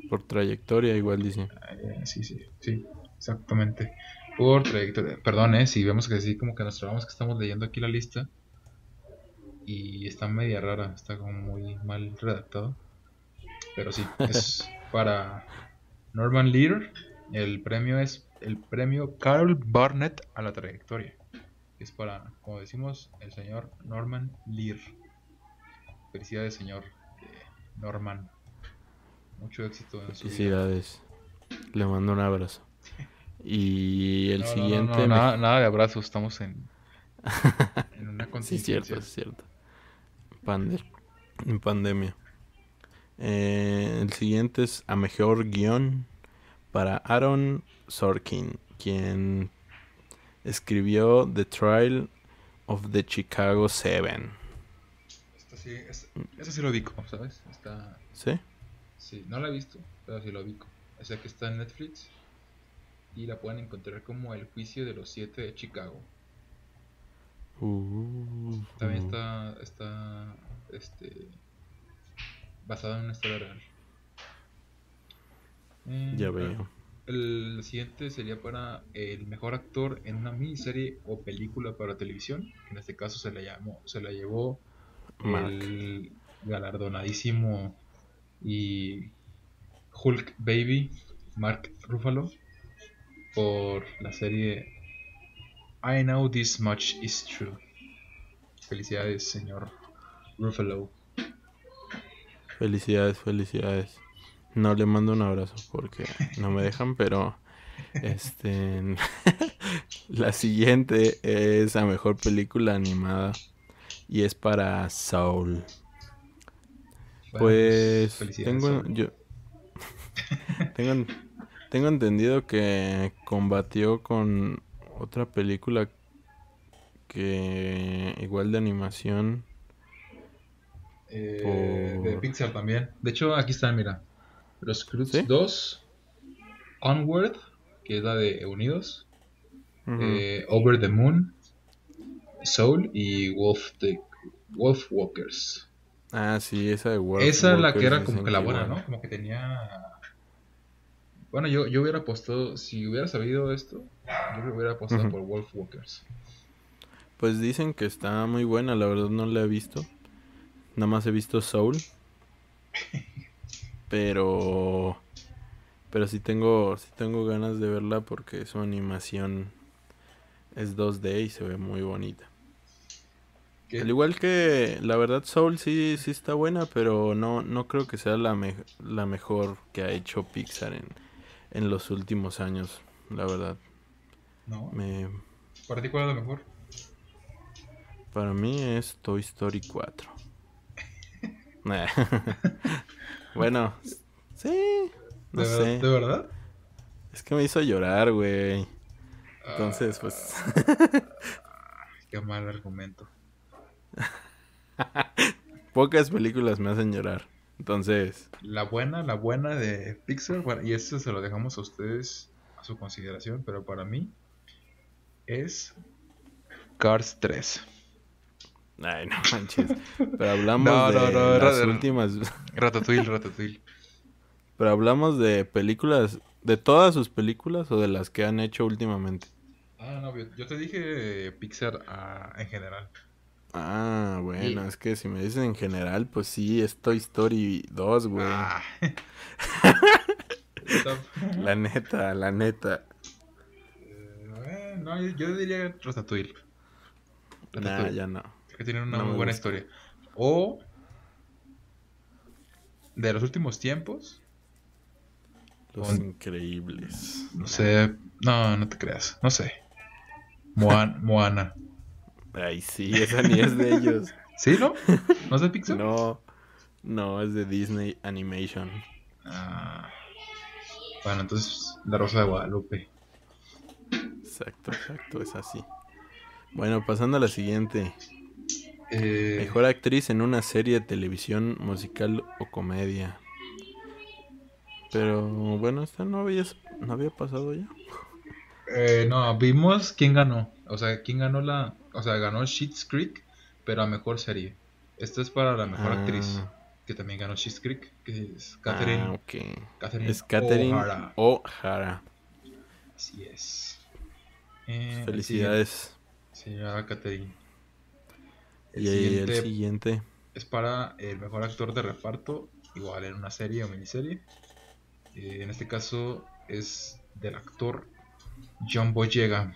[SPEAKER 3] por trayectoria, igual dice.
[SPEAKER 2] eh, sí, sí, sí, exactamente. Por trayectoria. Perdón, eh, si vemos que sí, como que nos trabamos que estamos leyendo aquí la lista. Y está media rara, está como muy mal redactado. Pero sí, es para Norman Lear. El premio es el premio Carol Barnett a la trayectoria. Es para, como decimos, el señor Norman Lear. Felicidades, señor eh, Norman. Mucho éxito en su vida.
[SPEAKER 3] Felicidades. Le mando un abrazo. Y el
[SPEAKER 2] No, no, no,
[SPEAKER 3] siguiente.
[SPEAKER 2] no,
[SPEAKER 3] me-
[SPEAKER 2] nada, nada de abrazos, estamos en, en una
[SPEAKER 3] Sí, cierto, es cierto. Pande- en pandemia. Eh, el siguiente es a mejor guion para Aaron Sorkin, quien escribió The Trial of the Chicago Seven.
[SPEAKER 2] Esto sí, es- eso sí lo ubico, ¿sabes? Está,
[SPEAKER 3] ¿Sí?
[SPEAKER 2] sí, no la he visto, pero sí lo ubico. O sea que está en Netflix y la pueden encontrar como El juicio de los siete de Chicago.
[SPEAKER 3] Uh,
[SPEAKER 2] También está, está, este, basada en una historia real. Eh,
[SPEAKER 3] Ya veo.
[SPEAKER 2] El siguiente sería para el mejor actor en una miniserie o película para televisión. En este caso se la llamó, se la llevó
[SPEAKER 3] Mark.
[SPEAKER 2] el galardonadísimo y Hulk Baby Mark Ruffalo por la serie I Know This Much Is True. Felicidades, señor Ruffalo.
[SPEAKER 3] Felicidades, felicidades. No le mando un abrazo porque no me dejan, pero este la siguiente es a mejor película animada y es para Soul.
[SPEAKER 2] Bueno,
[SPEAKER 3] Pues tengo yo tengo tengo entendido que combatió con otra película que igual de animación
[SPEAKER 2] Eh, de Pixar también. De hecho, aquí están, mira. Los Scrooge
[SPEAKER 3] ¿Sí?
[SPEAKER 2] 2, Onward, que es la de Unidos, eh, Over the Moon, Soul y Wolf the Wolf Walkers.
[SPEAKER 3] Ah, sí, esa de Wolf
[SPEAKER 2] Esa es la que
[SPEAKER 3] Walkers
[SPEAKER 2] era como que la buena. ¿no? Como que tenía. Bueno, yo, yo hubiera apostado, si hubiera sabido esto, yo hubiera apostado por Wolf Walkers.
[SPEAKER 3] Pues dicen que está muy buena, la verdad no la he visto. Nada más he visto Soul. Pero pero sí tengo sí tengo ganas de verla porque su animación es 2D y se ve muy bonita.
[SPEAKER 2] ¿Qué?
[SPEAKER 3] Al igual que la verdad Soul sí sí está buena, pero no no creo que sea la me- la mejor que ha hecho Pixar en en los últimos años, la verdad.
[SPEAKER 2] ¿No?
[SPEAKER 3] Me
[SPEAKER 2] ¿Para ti cuál es la mejor?
[SPEAKER 3] Para mí es Toy Story 4. Bueno, sí, no
[SPEAKER 2] ¿De,
[SPEAKER 3] sé.
[SPEAKER 2] ¿De verdad?
[SPEAKER 3] Es que me hizo llorar, güey. Entonces, pues,
[SPEAKER 2] qué mal argumento.
[SPEAKER 3] pocas películas me hacen llorar. Entonces,
[SPEAKER 2] La buena, la buena de Pixar, bueno, y esto se lo dejamos a ustedes a su consideración, pero para mí es Cars 3.
[SPEAKER 3] Ay, no manches. Pero hablamos
[SPEAKER 2] No,
[SPEAKER 3] de
[SPEAKER 2] no, no,
[SPEAKER 3] las últimas.
[SPEAKER 2] Ratatouille, Ratatouille.
[SPEAKER 3] Pero hablamos de películas, de todas sus películas o de las que han hecho últimamente.
[SPEAKER 2] Ah, no, yo, te dije Pixar ah, en general.
[SPEAKER 3] Ah, bueno, es que si me dicen en general, pues sí, es Toy Story 2, güey.
[SPEAKER 2] Ah.
[SPEAKER 3] La neta, la neta.
[SPEAKER 2] Eh, no, yo, yo diría Ratatouille.
[SPEAKER 3] Nah,
[SPEAKER 2] Ratatouille.
[SPEAKER 3] ya no.
[SPEAKER 2] Que tienen una
[SPEAKER 3] No
[SPEAKER 2] muy buena
[SPEAKER 3] gusta.
[SPEAKER 2] historia. O de los últimos tiempos,
[SPEAKER 3] Los
[SPEAKER 2] Con-
[SPEAKER 3] increíbles.
[SPEAKER 2] no sé, no, no te creas, no sé. Moan- Moana.
[SPEAKER 3] Ay, sí, esa ni es de ellos.
[SPEAKER 2] ¿Sí, no? ¿No es de Pixar?
[SPEAKER 3] No, no, es de Disney Animation.
[SPEAKER 2] Ah. Bueno, entonces La Rosa de Guadalupe.
[SPEAKER 3] Exacto, exacto, es así. Bueno, pasando a la siguiente.
[SPEAKER 2] Eh,
[SPEAKER 3] Mejor actriz en una serie de televisión, musical o comedia. Pero bueno, esta no había, no había pasado ya.
[SPEAKER 2] eh, no, vimos quién ganó. O sea, quién ganó la. O sea, ganó Schitt's Creek, pero a mejor serie. Esta es para la mejor
[SPEAKER 3] Ah.
[SPEAKER 2] actriz. Que también ganó Schitt's Creek, que es Catherine.
[SPEAKER 3] Ah, ok.
[SPEAKER 2] Catherine
[SPEAKER 3] Es Catherine
[SPEAKER 2] O'Hara.
[SPEAKER 3] O'Hara.
[SPEAKER 2] Así es. Eh, el
[SPEAKER 3] Felicidades.
[SPEAKER 2] Señora Catherine. El
[SPEAKER 3] Y
[SPEAKER 2] siguiente
[SPEAKER 3] el siguiente.
[SPEAKER 2] es para el mejor actor de reparto, igual en una serie o miniserie. Eh, en este caso es del actor John Boyega.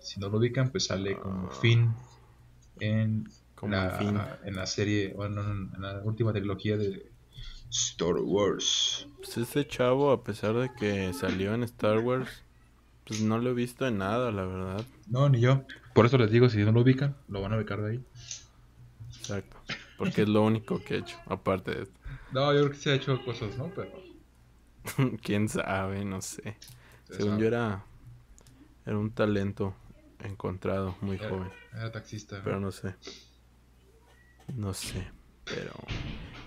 [SPEAKER 2] Si no lo ubican, pues sale como
[SPEAKER 3] Ah.
[SPEAKER 2] Finn en
[SPEAKER 3] Como
[SPEAKER 2] la,
[SPEAKER 3] fin.
[SPEAKER 2] en la serie, o en, en la última trilogía de Star Wars.
[SPEAKER 3] Pues este chavo, a pesar de que salió en Star Wars, pues no lo he visto en nada, la verdad.
[SPEAKER 2] No, ni yo. Por eso les digo, si no lo ubican, lo van a ubicar de ahí.
[SPEAKER 3] Exacto. Porque es lo único que he hecho, aparte de esto.
[SPEAKER 2] No, yo creo que se ha hecho cosas, ¿no? Pero...
[SPEAKER 3] Quién sabe, no sé.
[SPEAKER 2] se
[SPEAKER 3] Según
[SPEAKER 2] sabe.
[SPEAKER 3] yo era, era un talento encontrado muy
[SPEAKER 2] Era-
[SPEAKER 3] joven.
[SPEAKER 2] Era taxista.
[SPEAKER 3] Pero no sé. No sé. Pero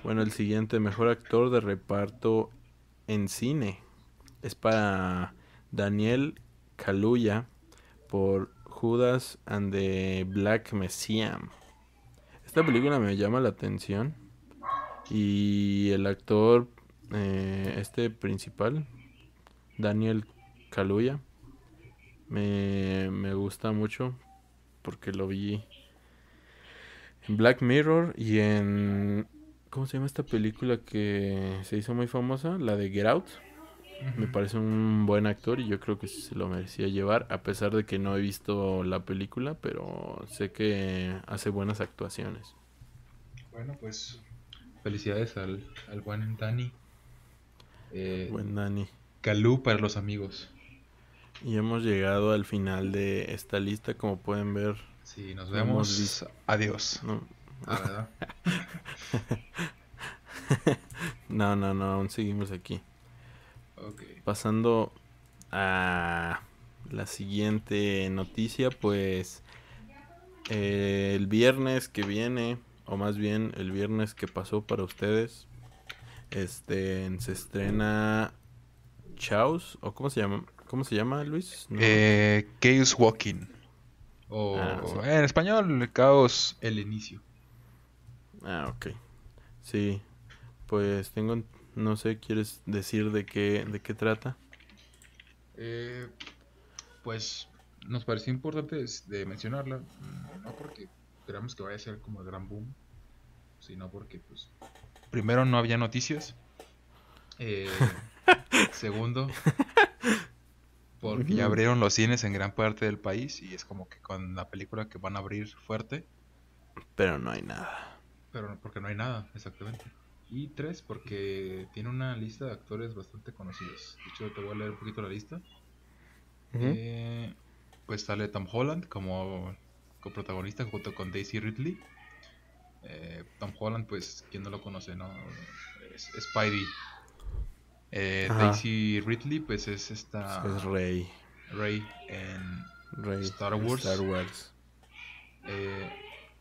[SPEAKER 3] bueno, el siguiente mejor actor de reparto en cine es para Daniel Kaluuya por Judas and the Black Messiah. Esta película me llama la atención y el actor eh, este principal Daniel Kaluuya me, me gusta mucho porque lo vi en Black Mirror y en ¿cómo se llama esta película que se hizo muy famosa? La de Get Out. Me parece un buen actor y yo creo que sí se lo merecía llevar, a pesar de que no he visto la película, pero sé que hace buenas actuaciones.
[SPEAKER 2] Bueno, pues felicidades al, al buen Dani. Eh,
[SPEAKER 3] Buen Dani.
[SPEAKER 2] Calú para los amigos.
[SPEAKER 3] Y hemos llegado al final de esta lista, como pueden ver.
[SPEAKER 2] Sí, nos
[SPEAKER 3] hemos
[SPEAKER 2] vemos. Adiós.
[SPEAKER 3] No,
[SPEAKER 2] Ah,
[SPEAKER 3] no, no, no, aún seguimos aquí.
[SPEAKER 2] Ok.
[SPEAKER 3] Pasando a la siguiente noticia, pues eh, el viernes que viene, o más bien el viernes que pasó para ustedes, este se estrena Chaos, o cómo se llama, cómo se llama Luis? No.
[SPEAKER 2] Eh, Chaos Walking. O
[SPEAKER 3] Ah, sí.
[SPEAKER 2] en español, Caos el inicio.
[SPEAKER 3] Ah, ok. Sí, pues tengo, no sé, ¿quieres decir de qué, de qué trata?
[SPEAKER 2] Eh, pues nos pareció importante de mencionarla, no porque creamos que vaya a ser como el gran boom, sino porque pues primero no había noticias, eh, segundo porque ya abrieron los cines en gran parte del país y es como que con la película que van a abrir fuerte,
[SPEAKER 3] Pero no hay nada.
[SPEAKER 2] pero porque no hay nada, exactamente. Y tres, porque tiene una lista de actores bastante conocidos. De hecho, te voy a leer un poquito la lista. Eh, pues sale Tom Holland como coprotagonista junto con Daisy Ridley. Eh, Tom Holland, pues, quien no lo conoce, ¿no? Es Spidey. Eh. Daisy Ridley, pues es esta
[SPEAKER 3] Es Rey.
[SPEAKER 2] Rey en
[SPEAKER 3] Rey.
[SPEAKER 2] Star Wars.
[SPEAKER 3] Star Wars.
[SPEAKER 2] eh,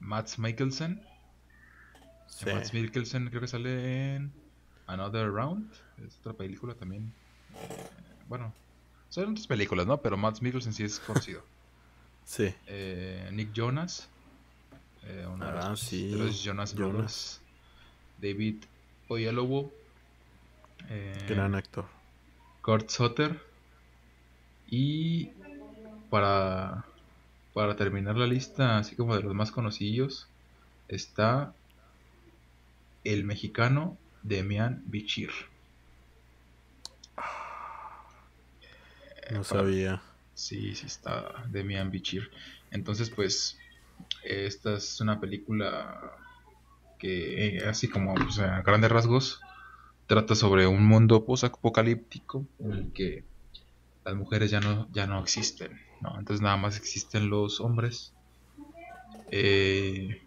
[SPEAKER 2] Mads Mikkelsen.
[SPEAKER 3] Sí.
[SPEAKER 2] Mads Mikkelsen creo que sale en Another Round. Es otra película también. Eh, bueno, son otras películas, ¿no? Pero Mads Mikkelsen sí es conocido.
[SPEAKER 3] Sí.
[SPEAKER 2] Eh, Nick Jonas. eh, uno de,
[SPEAKER 3] Ah,
[SPEAKER 2] los,
[SPEAKER 3] sí,
[SPEAKER 2] de los Jonas
[SPEAKER 3] Jonas.
[SPEAKER 2] Brothers. David Oyelowo.
[SPEAKER 3] Gran actor.
[SPEAKER 2] Kurt Sutter. Y para, para terminar la lista, así como de los más conocidos, está el mexicano Demian Bichir.
[SPEAKER 3] No
[SPEAKER 2] para-
[SPEAKER 3] sabía.
[SPEAKER 2] Sí, sí está Demian Bichir. Entonces, pues, esta es una película que, eh, así como pues, a grandes rasgos, trata sobre un mundo post-apocalíptico en el que las mujeres ya no, ya no existen, ¿no? Entonces nada más existen los hombres. Eh,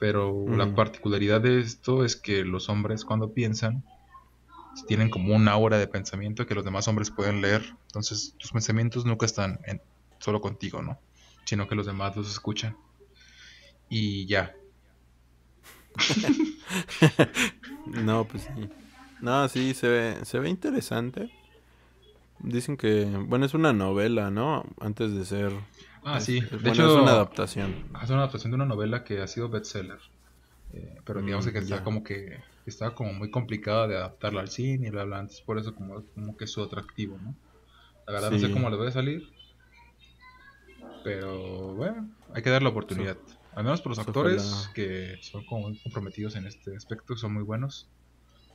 [SPEAKER 2] pero la
[SPEAKER 3] Mm.
[SPEAKER 2] particularidad de esto es que los hombres cuando piensan tienen como una aura de pensamiento que los demás hombres pueden leer. Entonces tus pensamientos nunca están en- solo contigo, ¿no? Sino que los demás los escuchan. Y ya.
[SPEAKER 3] No, pues sí. No, sí, se ve, se ve interesante. Dicen que, bueno, es una novela, ¿no? Antes de ser...
[SPEAKER 2] Ah,
[SPEAKER 3] es-
[SPEAKER 2] sí.
[SPEAKER 3] es-
[SPEAKER 2] De
[SPEAKER 3] bueno,
[SPEAKER 2] hecho,
[SPEAKER 3] es una adaptación.
[SPEAKER 2] es una adaptación de una novela que ha sido bestseller. Eh, pero digamos
[SPEAKER 3] Mm,
[SPEAKER 2] que está
[SPEAKER 3] ya.
[SPEAKER 2] como que está como muy complicada de adaptarla al cine y bla bla. Entonces por eso como, como que es su atractivo, ¿no? La verdad no sé
[SPEAKER 3] Sí.
[SPEAKER 2] cómo le va a salir. Pero bueno, hay que darle la oportunidad. Al menos por los actores que son como muy comprometidos en este aspecto, son muy buenos.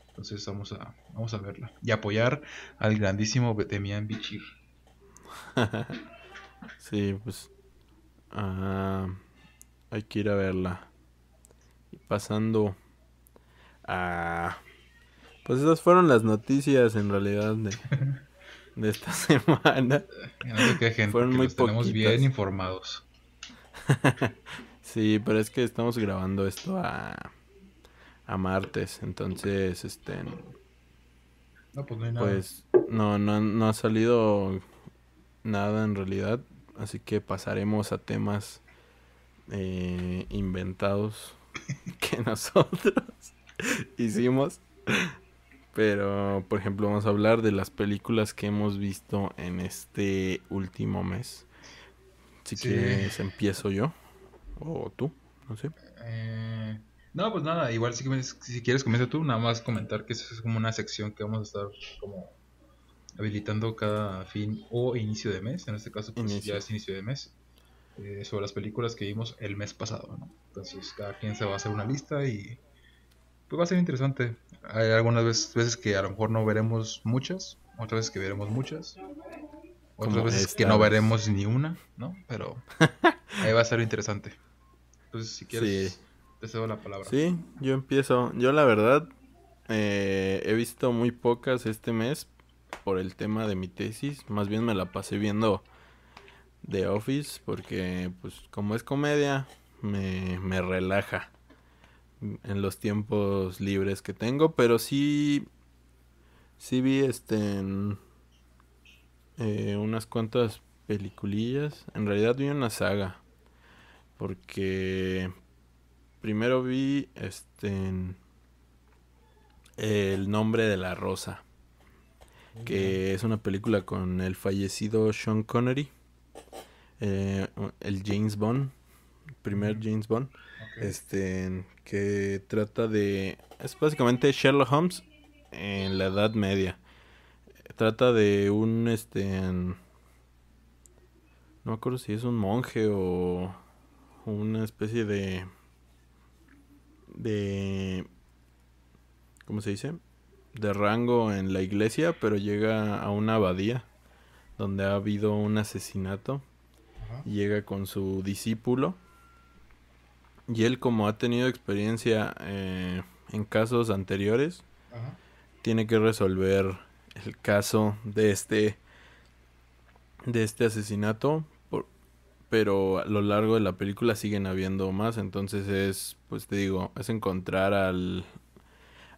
[SPEAKER 2] Entonces vamos a, vamos a verla. Y apoyar al grandísimo Demian Bichir.
[SPEAKER 3] Sí, pues... ah, hay que ir a verla. Y pasando a... Pues esas fueron las noticias en realidad de, de esta semana.
[SPEAKER 2] Que no
[SPEAKER 3] Fueron
[SPEAKER 2] porque
[SPEAKER 3] muy
[SPEAKER 2] los tenemos bien informados.
[SPEAKER 3] Sí, pero es que estamos grabando esto a, a martes, entonces, este,
[SPEAKER 2] No, pues no hay nada.
[SPEAKER 3] pues no, no, no ha salido nada en realidad, así que pasaremos a temas eh, inventados que nosotros hicimos. Pero, por ejemplo, vamos a hablar de las películas que hemos visto en este último mes. Si
[SPEAKER 2] Sí.
[SPEAKER 3] quieres, empiezo yo. O tú, no sé.
[SPEAKER 2] Eh, no, pues nada, igual si, quieres- si quieres comienza tú, nada más comentar que eso es como una sección que vamos a estar como habilitando cada fin o inicio de mes, en este caso pues
[SPEAKER 3] Inicio.
[SPEAKER 2] ya es inicio de mes, eh, sobre las películas que vimos el mes pasado, ¿no? Entonces cada quien se va a hacer una lista y pues va a ser interesante. Hay algunas veces, veces que a lo mejor no veremos muchas, otras veces que veremos muchas, otras
[SPEAKER 3] Como
[SPEAKER 2] veces
[SPEAKER 3] esta
[SPEAKER 2] que no veremos ni una, ¿no? Pero ahí va a ser interesante. Entonces si quieres...
[SPEAKER 3] Sí.
[SPEAKER 2] Te cedo la palabra.
[SPEAKER 3] Sí, yo empiezo. Yo la verdad eh, he visto muy pocas este mes por el tema de mi tesis. Más bien me la pasé viendo The Office porque pues como es comedia me, me relaja en los tiempos libres que tengo. Pero sí, sí vi este en, eh, unas cuantas peliculillas. En realidad vi una saga. Porque primero vi este en- El nombre de la rosa, que es una película con el fallecido Sean Connery, eh, el James Bond, primer. James Bond, este que trata de es básicamente Sherlock Holmes en la Edad Media. Trata de un este no me acuerdo si es un monje o una especie de de ¿cómo se dice? De rango en la iglesia, pero llega a una abadía donde ha habido un asesinato
[SPEAKER 2] Ajá.
[SPEAKER 3] llega con su discípulo y él como ha tenido experiencia eh, en casos anteriores
[SPEAKER 2] Ajá.
[SPEAKER 3] tiene que resolver el caso de este de este asesinato por- pero a lo largo de la película siguen habiendo más entonces es pues te digo es encontrar al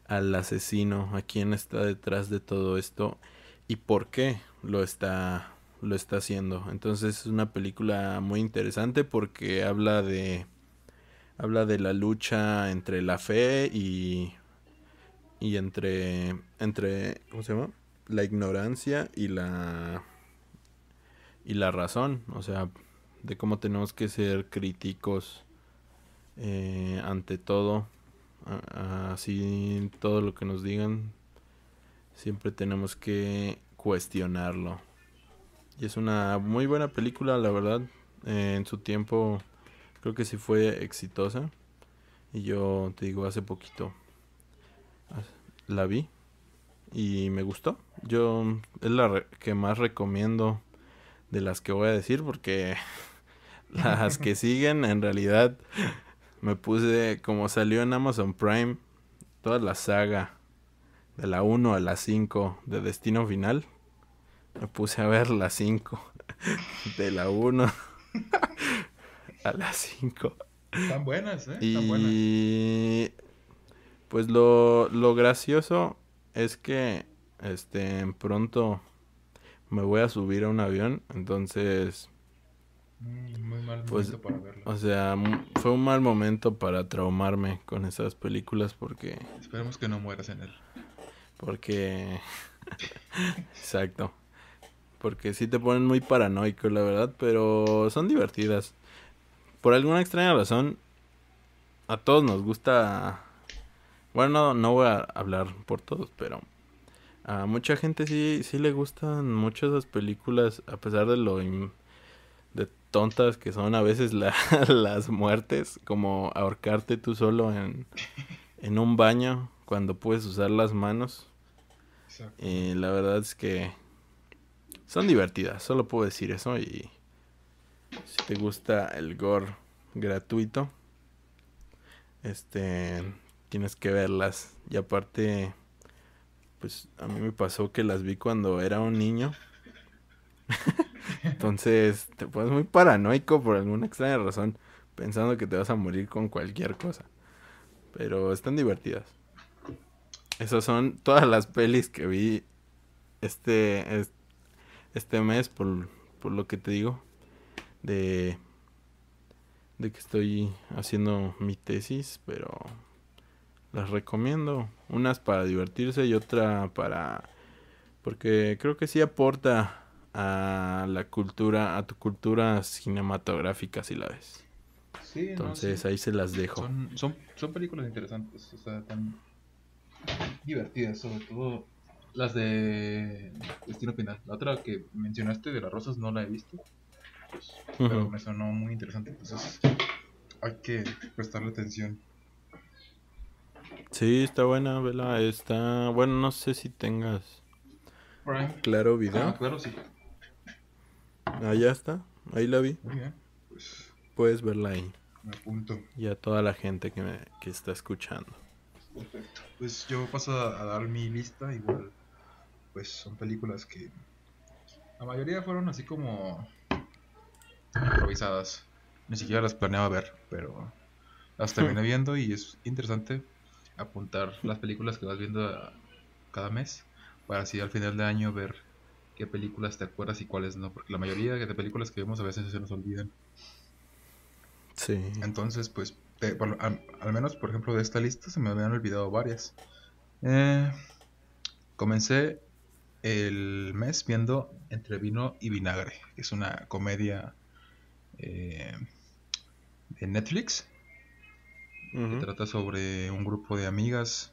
[SPEAKER 3] al asesino a quién está detrás de todo esto y por qué lo está lo está haciendo. Entonces es una película muy interesante porque habla de habla de la lucha entre la fe y y entre entre ¿cómo se llama? la ignorancia y la y la razón, o sea, de cómo tenemos que ser críticos eh, ante todo, así todo lo que nos digan, siempre tenemos que cuestionarlo. Y es una muy buena película, la verdad. Eh, en su tiempo creo que sí fue exitosa. Y yo te digo, hace poquito as- la vi y me gustó. Yo es la que más recomiendo de las que voy a decir porque las que siguen en realidad me puse como salió en Amazon Prime toda la saga de la 1 a la 5 de Destino Final. Me puse a ver la 5 de la 1 a la 5.
[SPEAKER 2] Están buenas, ¿eh?
[SPEAKER 3] y pues lo, lo gracioso es que este pronto me voy a subir a un avión, entonces
[SPEAKER 2] muy mal
[SPEAKER 3] pues,
[SPEAKER 2] momento para verlo.
[SPEAKER 3] O sea, fue un mal momento para traumarme con esas películas porque
[SPEAKER 2] esperemos que no mueras en él.
[SPEAKER 3] Porque exacto. Porque sí te ponen muy paranoico, la verdad, pero son divertidas. Por alguna extraña razón a todos nos gusta bueno, no voy a hablar por todos, pero a mucha gente sí, sí le gustan mucho esas películas, a pesar de lo de tontas que son a veces las muertes, como ahorcarte tú solo en, en un baño cuando puedes usar las manos. Y la verdad es que son divertidas, solo puedo decir eso. Y si te gusta el gore gratuito, este tienes que verlas. Y aparte, pues a mí me pasó que las vi cuando era un niño. Entonces te pones muy paranoico por alguna extraña razón, pensando que te vas a morir con cualquier cosa. Pero están divertidas. Esas son todas las pelis que vi este, este mes, por, por lo que te digo, de, de que estoy haciendo mi tesis, pero las recomiendo. Unas para divertirse y otra para... Porque creo que sí aporta a la cultura, a tu cultura cinematográfica si la ves.
[SPEAKER 2] Sí,
[SPEAKER 3] Entonces ahí se las dejo.
[SPEAKER 2] Son, son, son películas interesantes, o sea, tan divertidas, sobre todo las de Destino Final. La otra que mencionaste de las rosas no la he visto, pues, pero me sonó muy interesante, entonces hay que prestarle atención.
[SPEAKER 3] Sí, está buena, vela. Está. Bueno, no sé si tengas. Claro video.
[SPEAKER 2] Ah, claro, sí.
[SPEAKER 3] Ya está. Ahí la vi.
[SPEAKER 2] Muy bien. Pues.
[SPEAKER 3] Puedes verla ahí.
[SPEAKER 2] Me apunto.
[SPEAKER 3] Y a toda la gente que, me, que está escuchando.
[SPEAKER 2] Perfecto. Pues yo paso a, dar mi lista. Igual. Pues son películas que. La mayoría fueron así como. improvisadas. Ni siquiera las planeaba ver, pero. Las terminé viendo y es interesante apuntar las películas que vas viendo cada mes para así al final de año ver qué películas te acuerdas y cuáles no, porque la mayoría de películas que vemos a veces se nos olvidan.
[SPEAKER 3] Sí.
[SPEAKER 2] Entonces, pues, al, menos, por ejemplo, de esta lista se me habían olvidado varias. Eh, comencé el mes viendo Entre Vino y Vinagre, que es una comedia eh, de Netflix trata sobre un grupo de amigas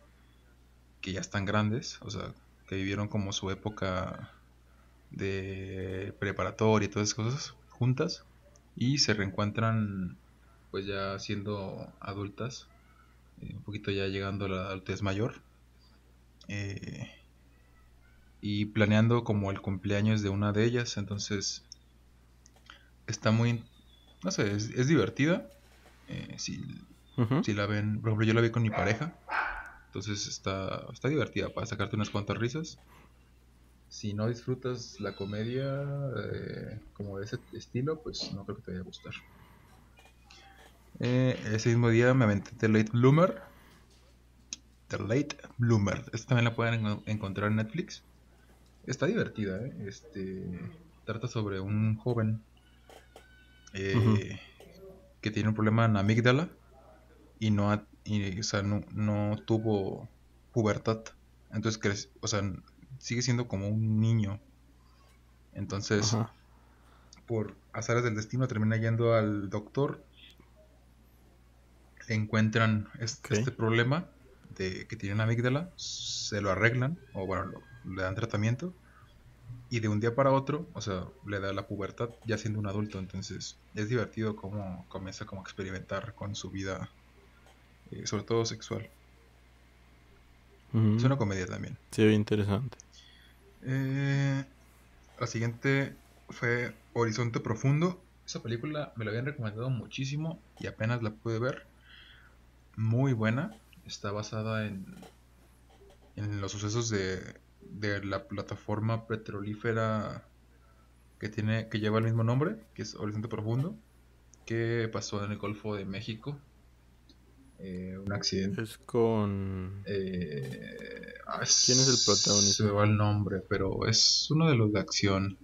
[SPEAKER 2] que ya están grandes, o sea, que vivieron como su época de preparatoria y todas esas cosas juntas y se reencuentran pues ya siendo adultas, eh, un poquito ya llegando a la adultez mayor eh, y planeando como el cumpleaños de una de ellas, entonces está muy, no sé, es, divertida. Eh, si si la ven, por ejemplo, yo la vi con mi pareja. Entonces está, está divertida para sacarte unas cuantas risas. Si no disfrutas la comedia eh, como de ese estilo, pues no creo que te vaya a gustar. Eh, ese mismo día me aventé The Late Bloomer. The Late Bloomer. Esta también la pueden encontrar en Netflix. Está divertida, ¿eh? Este, trata sobre un joven eh, que tiene un problema en amígdala y no, y, o sea, no, no, tuvo pubertad. Entonces, o sea, sigue siendo como un niño. Entonces, por azares del destino, termina yendo al doctor. Le encuentran este, este problema de que tiene una amígdala, se lo arreglan, o bueno, le dan tratamiento. Y de un día para otro, o sea, le da la pubertad ya siendo un adulto. Entonces, es divertido cómo comienza como a experimentar con su vida eh, sobre todo sexual. Es una comedia también.
[SPEAKER 3] Sí, interesante.
[SPEAKER 2] Eh, la siguiente fue Horizonte Profundo. Esa película me la habían recomendado muchísimo y apenas la pude ver. Muy buena. Está basada en, en los sucesos de, de la plataforma petrolífera que tiene que lleva el mismo nombre, que es Horizonte Profundo, que pasó en el Golfo de México. Eh, un accidente.
[SPEAKER 3] Es con...
[SPEAKER 2] Eh, ah,
[SPEAKER 3] ¿Quién es el protagonista?
[SPEAKER 2] Se me va el nombre, pero es uno de los de acción.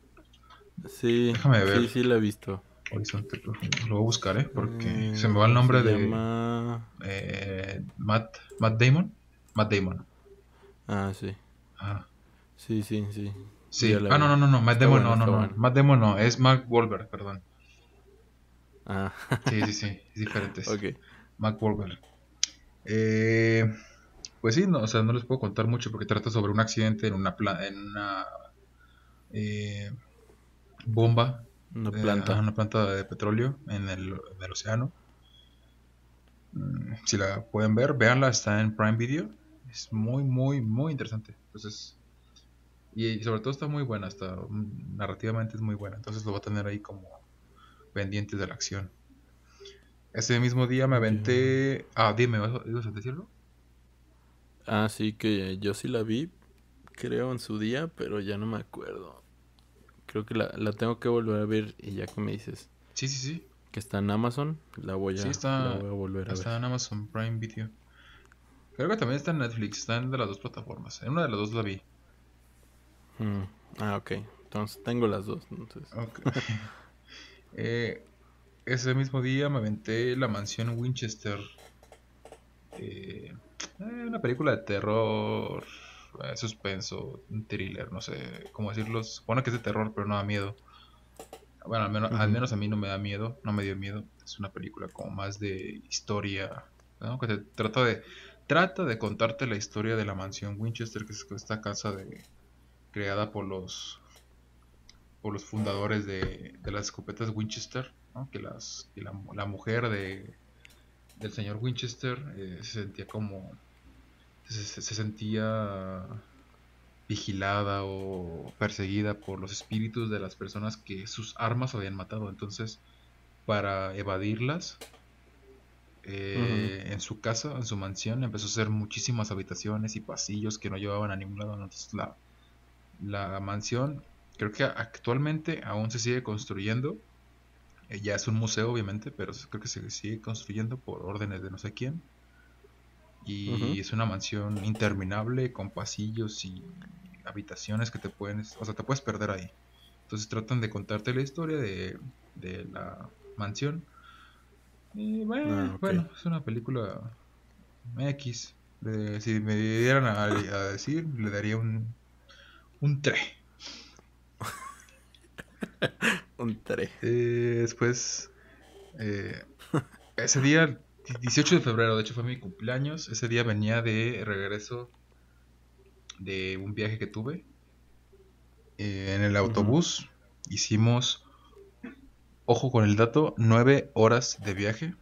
[SPEAKER 3] Sí,
[SPEAKER 2] Déjame ver.
[SPEAKER 3] sí, sí la he visto.
[SPEAKER 2] Horizonte. Lo voy a buscar, ¿eh? Porque
[SPEAKER 3] Eh,
[SPEAKER 2] se me va el nombre de
[SPEAKER 3] llama-
[SPEAKER 2] eh, Matt, Matt Damon. Matt Damon.
[SPEAKER 3] Ah, sí.
[SPEAKER 2] Ah,
[SPEAKER 3] Sí, sí, sí.
[SPEAKER 2] sí. Ah, no, no, no, no. Matt Damon,
[SPEAKER 3] bueno,
[SPEAKER 2] no, no,
[SPEAKER 3] está
[SPEAKER 2] no.
[SPEAKER 3] bueno.
[SPEAKER 2] Matt Damon no. Es Mark Wahlberg, perdón.
[SPEAKER 3] Ah,
[SPEAKER 2] Sí, sí, sí. Es diferente.
[SPEAKER 3] ok.
[SPEAKER 2] Mark Wahlberg. Eh, pues sí, no, o sea, no les puedo contar mucho porque trata sobre un accidente en una, pla- en una eh, bomba
[SPEAKER 3] Una
[SPEAKER 2] Eh,
[SPEAKER 3] planta.
[SPEAKER 2] una planta de petróleo en el, en el océano. Mm, Si la pueden ver, véanla, está en Prime Video. Es muy, muy, muy interesante. Entonces, y sobre todo está muy buena, está, mm, narrativamente es muy buena. Entonces lo voy a tener ahí como pendiente de la acción. Ese mismo día me aventé... Ah, dime, ¿vas a- ¿ibas a decirlo?
[SPEAKER 3] Ah, sí, que yo sí la vi, creo, en su día, pero ya no me acuerdo. Creo que la, la tengo que volver a ver y ya que me dices
[SPEAKER 2] Sí, sí, sí.
[SPEAKER 3] que está en Amazon, la voy a,
[SPEAKER 2] Sí, está-
[SPEAKER 3] la voy a volver a
[SPEAKER 2] Está
[SPEAKER 3] ver.
[SPEAKER 2] en Amazon Prime Video. Creo que también está en Netflix, está en de las dos plataformas. En una de las dos la vi.
[SPEAKER 3] Mm, Ah, ok. Entonces tengo las dos. Entonces.
[SPEAKER 2] Ok. Eh, ese mismo día me aventé La Mansión Winchester. Eh, eh, una película de terror, eh, suspenso, un thriller, no sé cómo decirlo. Supone que es de terror, pero no da miedo. Bueno, al menos, al
[SPEAKER 3] Ujú.
[SPEAKER 2] menos a mí no me da miedo, no me dio miedo. Es una película como más de historia, ¿no? Que te trata de trata de contarte la historia de la mansión Winchester, que es esta casa de creada por los por los fundadores de, de las escopetas Winchester, ¿no? que, las, que la, la mujer de, del señor Winchester eh, se sentía como se, se- se sentía vigilada o perseguida por los espíritus de las personas que sus armas habían matado. Entonces, para evadirlas, eh, en su casa, en su mansión, empezó a hacer muchísimas habitaciones y pasillos que no llevaban a ningún lado. Entonces, la, la mansión creo que actualmente aún se sigue construyendo. Eh, ya es un museo, obviamente, pero creo que se sigue construyendo por órdenes de no sé quién. Y es una mansión interminable con pasillos y habitaciones que te pueden, o sea, te puedes perder ahí. Entonces tratan de contarte la historia de, de la mansión. Y bueno,
[SPEAKER 3] Ah,
[SPEAKER 2] bueno, es una película X. De- si me dieran a, a decir, le daría un, un 3.
[SPEAKER 3] Un 3.
[SPEAKER 2] Eh, después, eh, ese día, 18 de febrero, de hecho fue mi cumpleaños, ese día venía de regreso de un viaje que tuve. Eh, en el autobús hicimos, ojo con el dato, 9 horas de viaje,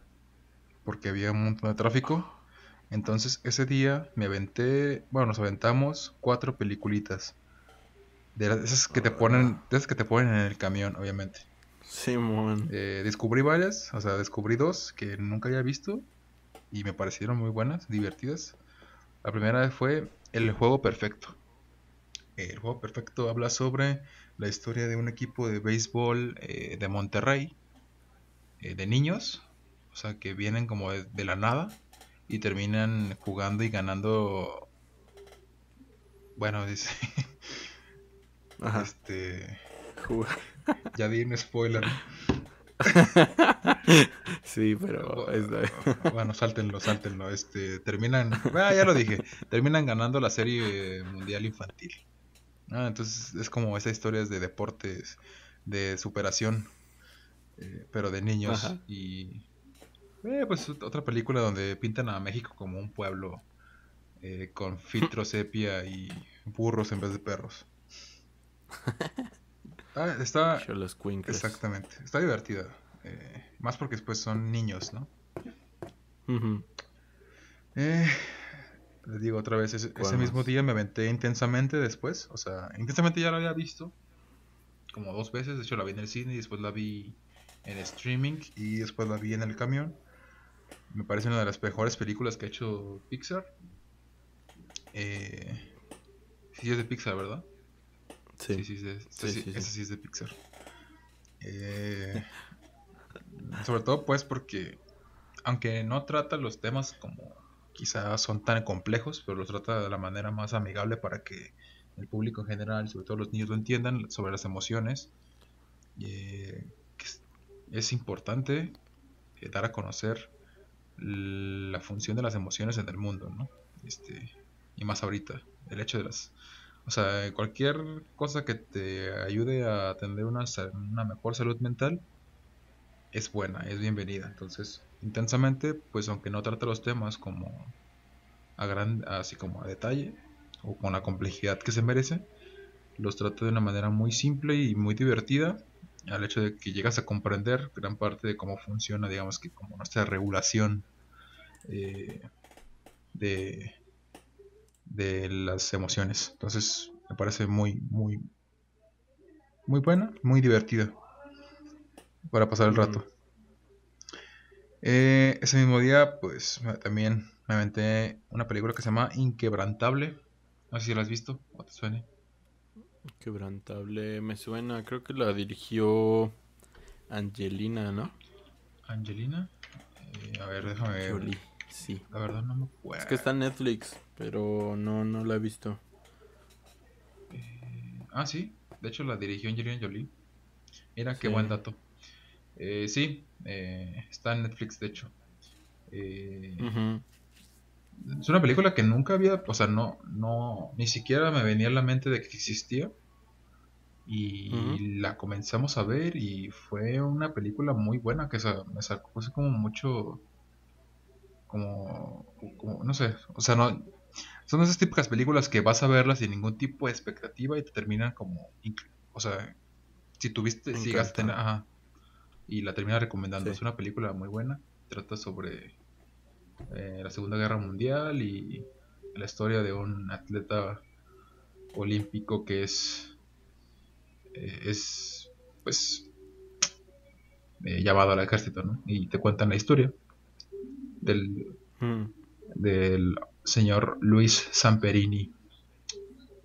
[SPEAKER 2] porque había un montón de tráfico. Entonces ese día me aventé, bueno, nos aventamos cuatro peliculitas. De esas que te ponen, de esas que te ponen en el camión, obviamente.
[SPEAKER 3] Simón.
[SPEAKER 2] Eh, descubrí varias, o sea, descubrí dos que nunca había visto y me parecieron muy buenas, divertidas. La primera fue El Juego Perfecto. El Juego Perfecto habla sobre la historia de un equipo de béisbol eh, de Monterrey, eh, de niños, o sea, que vienen como de, de la nada y terminan jugando y ganando. Bueno, dice,
[SPEAKER 3] Ajá.
[SPEAKER 2] este, ya di un spoiler.
[SPEAKER 3] sí, pero está-
[SPEAKER 2] Bueno, sáltenlo, sáltenlo. Este, terminan, ah, ya lo dije, terminan ganando la serie mundial infantil. Ah, entonces es como esa historia de deportes, de superación, eh, pero de niños.
[SPEAKER 3] Ajá.
[SPEAKER 2] Y eh, pues ot- otra película donde pintan a México como un pueblo eh, con filtro sepia y burros en vez de perros. Ah, está, exactamente, está divertida. eh, más porque después son niños, ¿no? Eh, les digo otra vez, ese,
[SPEAKER 3] ¿Cuál
[SPEAKER 2] ese mismo día me aventé intensamente después. O sea, intensamente ya lo había visto. como dos veces. De hecho, la vi en el cine y después la vi en streaming y después la vi en el camión. Me parece una de las mejores películas que ha hecho Pixar. Eh, sí, es de Pixar, ¿verdad?
[SPEAKER 3] Sí.
[SPEAKER 2] Sí, sí, sí,
[SPEAKER 3] Sí,
[SPEAKER 2] sí,
[SPEAKER 3] sí,
[SPEAKER 2] es de Pixar. Eh, sobre todo, pues, porque aunque no trata los temas como quizás son tan complejos, pero los trata de la manera más amigable para que el público en general, sobre todo los niños, lo entiendan sobre las emociones. Eh, es, importante eh, dar a conocer la función de las emociones en el mundo, ¿no? Este, y más ahorita, el hecho de las... O sea, cualquier cosa que te ayude a tener una, una mejor salud mental es buena, es bienvenida. Entonces, intensamente, pues aunque no trata los temas como a gran, así como a detalle o con la complejidad que se merece, los trata de una manera muy simple y muy divertida al hecho de que llegas a comprender gran parte de cómo funciona, digamos que como nuestra regulación eh, de, de las emociones. Entonces me parece muy, muy, muy buena, muy divertida para pasar el
[SPEAKER 3] Ujú.
[SPEAKER 2] rato. Eh, ese mismo día, pues también me aventé una película que se llama Inquebrantable. No sé si la has visto o te suene.
[SPEAKER 3] Quebrantable. Me suena. Creo que la dirigió Angelina, ¿no?
[SPEAKER 2] Angelina. Eh, a ver, déjame ver.
[SPEAKER 3] Jolie. Sí.
[SPEAKER 2] La verdad no me acuerdo.
[SPEAKER 3] Es que está en Netflix, pero no, no la he visto.
[SPEAKER 2] Ah, sí. De hecho, la dirigió Angelina Jolie. Mira, qué
[SPEAKER 3] Sí.
[SPEAKER 2] buen dato. Eh, sí, eh, está en Netflix, de hecho. Eh,
[SPEAKER 3] Ujú.
[SPEAKER 2] Es una película que nunca había, o sea, no, no, ni siquiera me venía a la mente de que existía. Y la comenzamos a ver y fue una película muy buena que sa- me sacó así como mucho, como, como, no sé, o sea, no, son esas típicas películas que vas a verlas sin ningún tipo de expectativa y te terminan como, o sea, si tuviste, si
[SPEAKER 3] Encantando.
[SPEAKER 2] ajá, y la terminas recomendando.
[SPEAKER 3] Sí.
[SPEAKER 2] Es una película muy buena, trata sobre eh, la Segunda Guerra Mundial y la historia de un atleta olímpico que es eh, es pues eh, llamado al ejército, ¿no? Y te cuentan la historia del,
[SPEAKER 3] Mm.
[SPEAKER 2] del señor Luis Samperini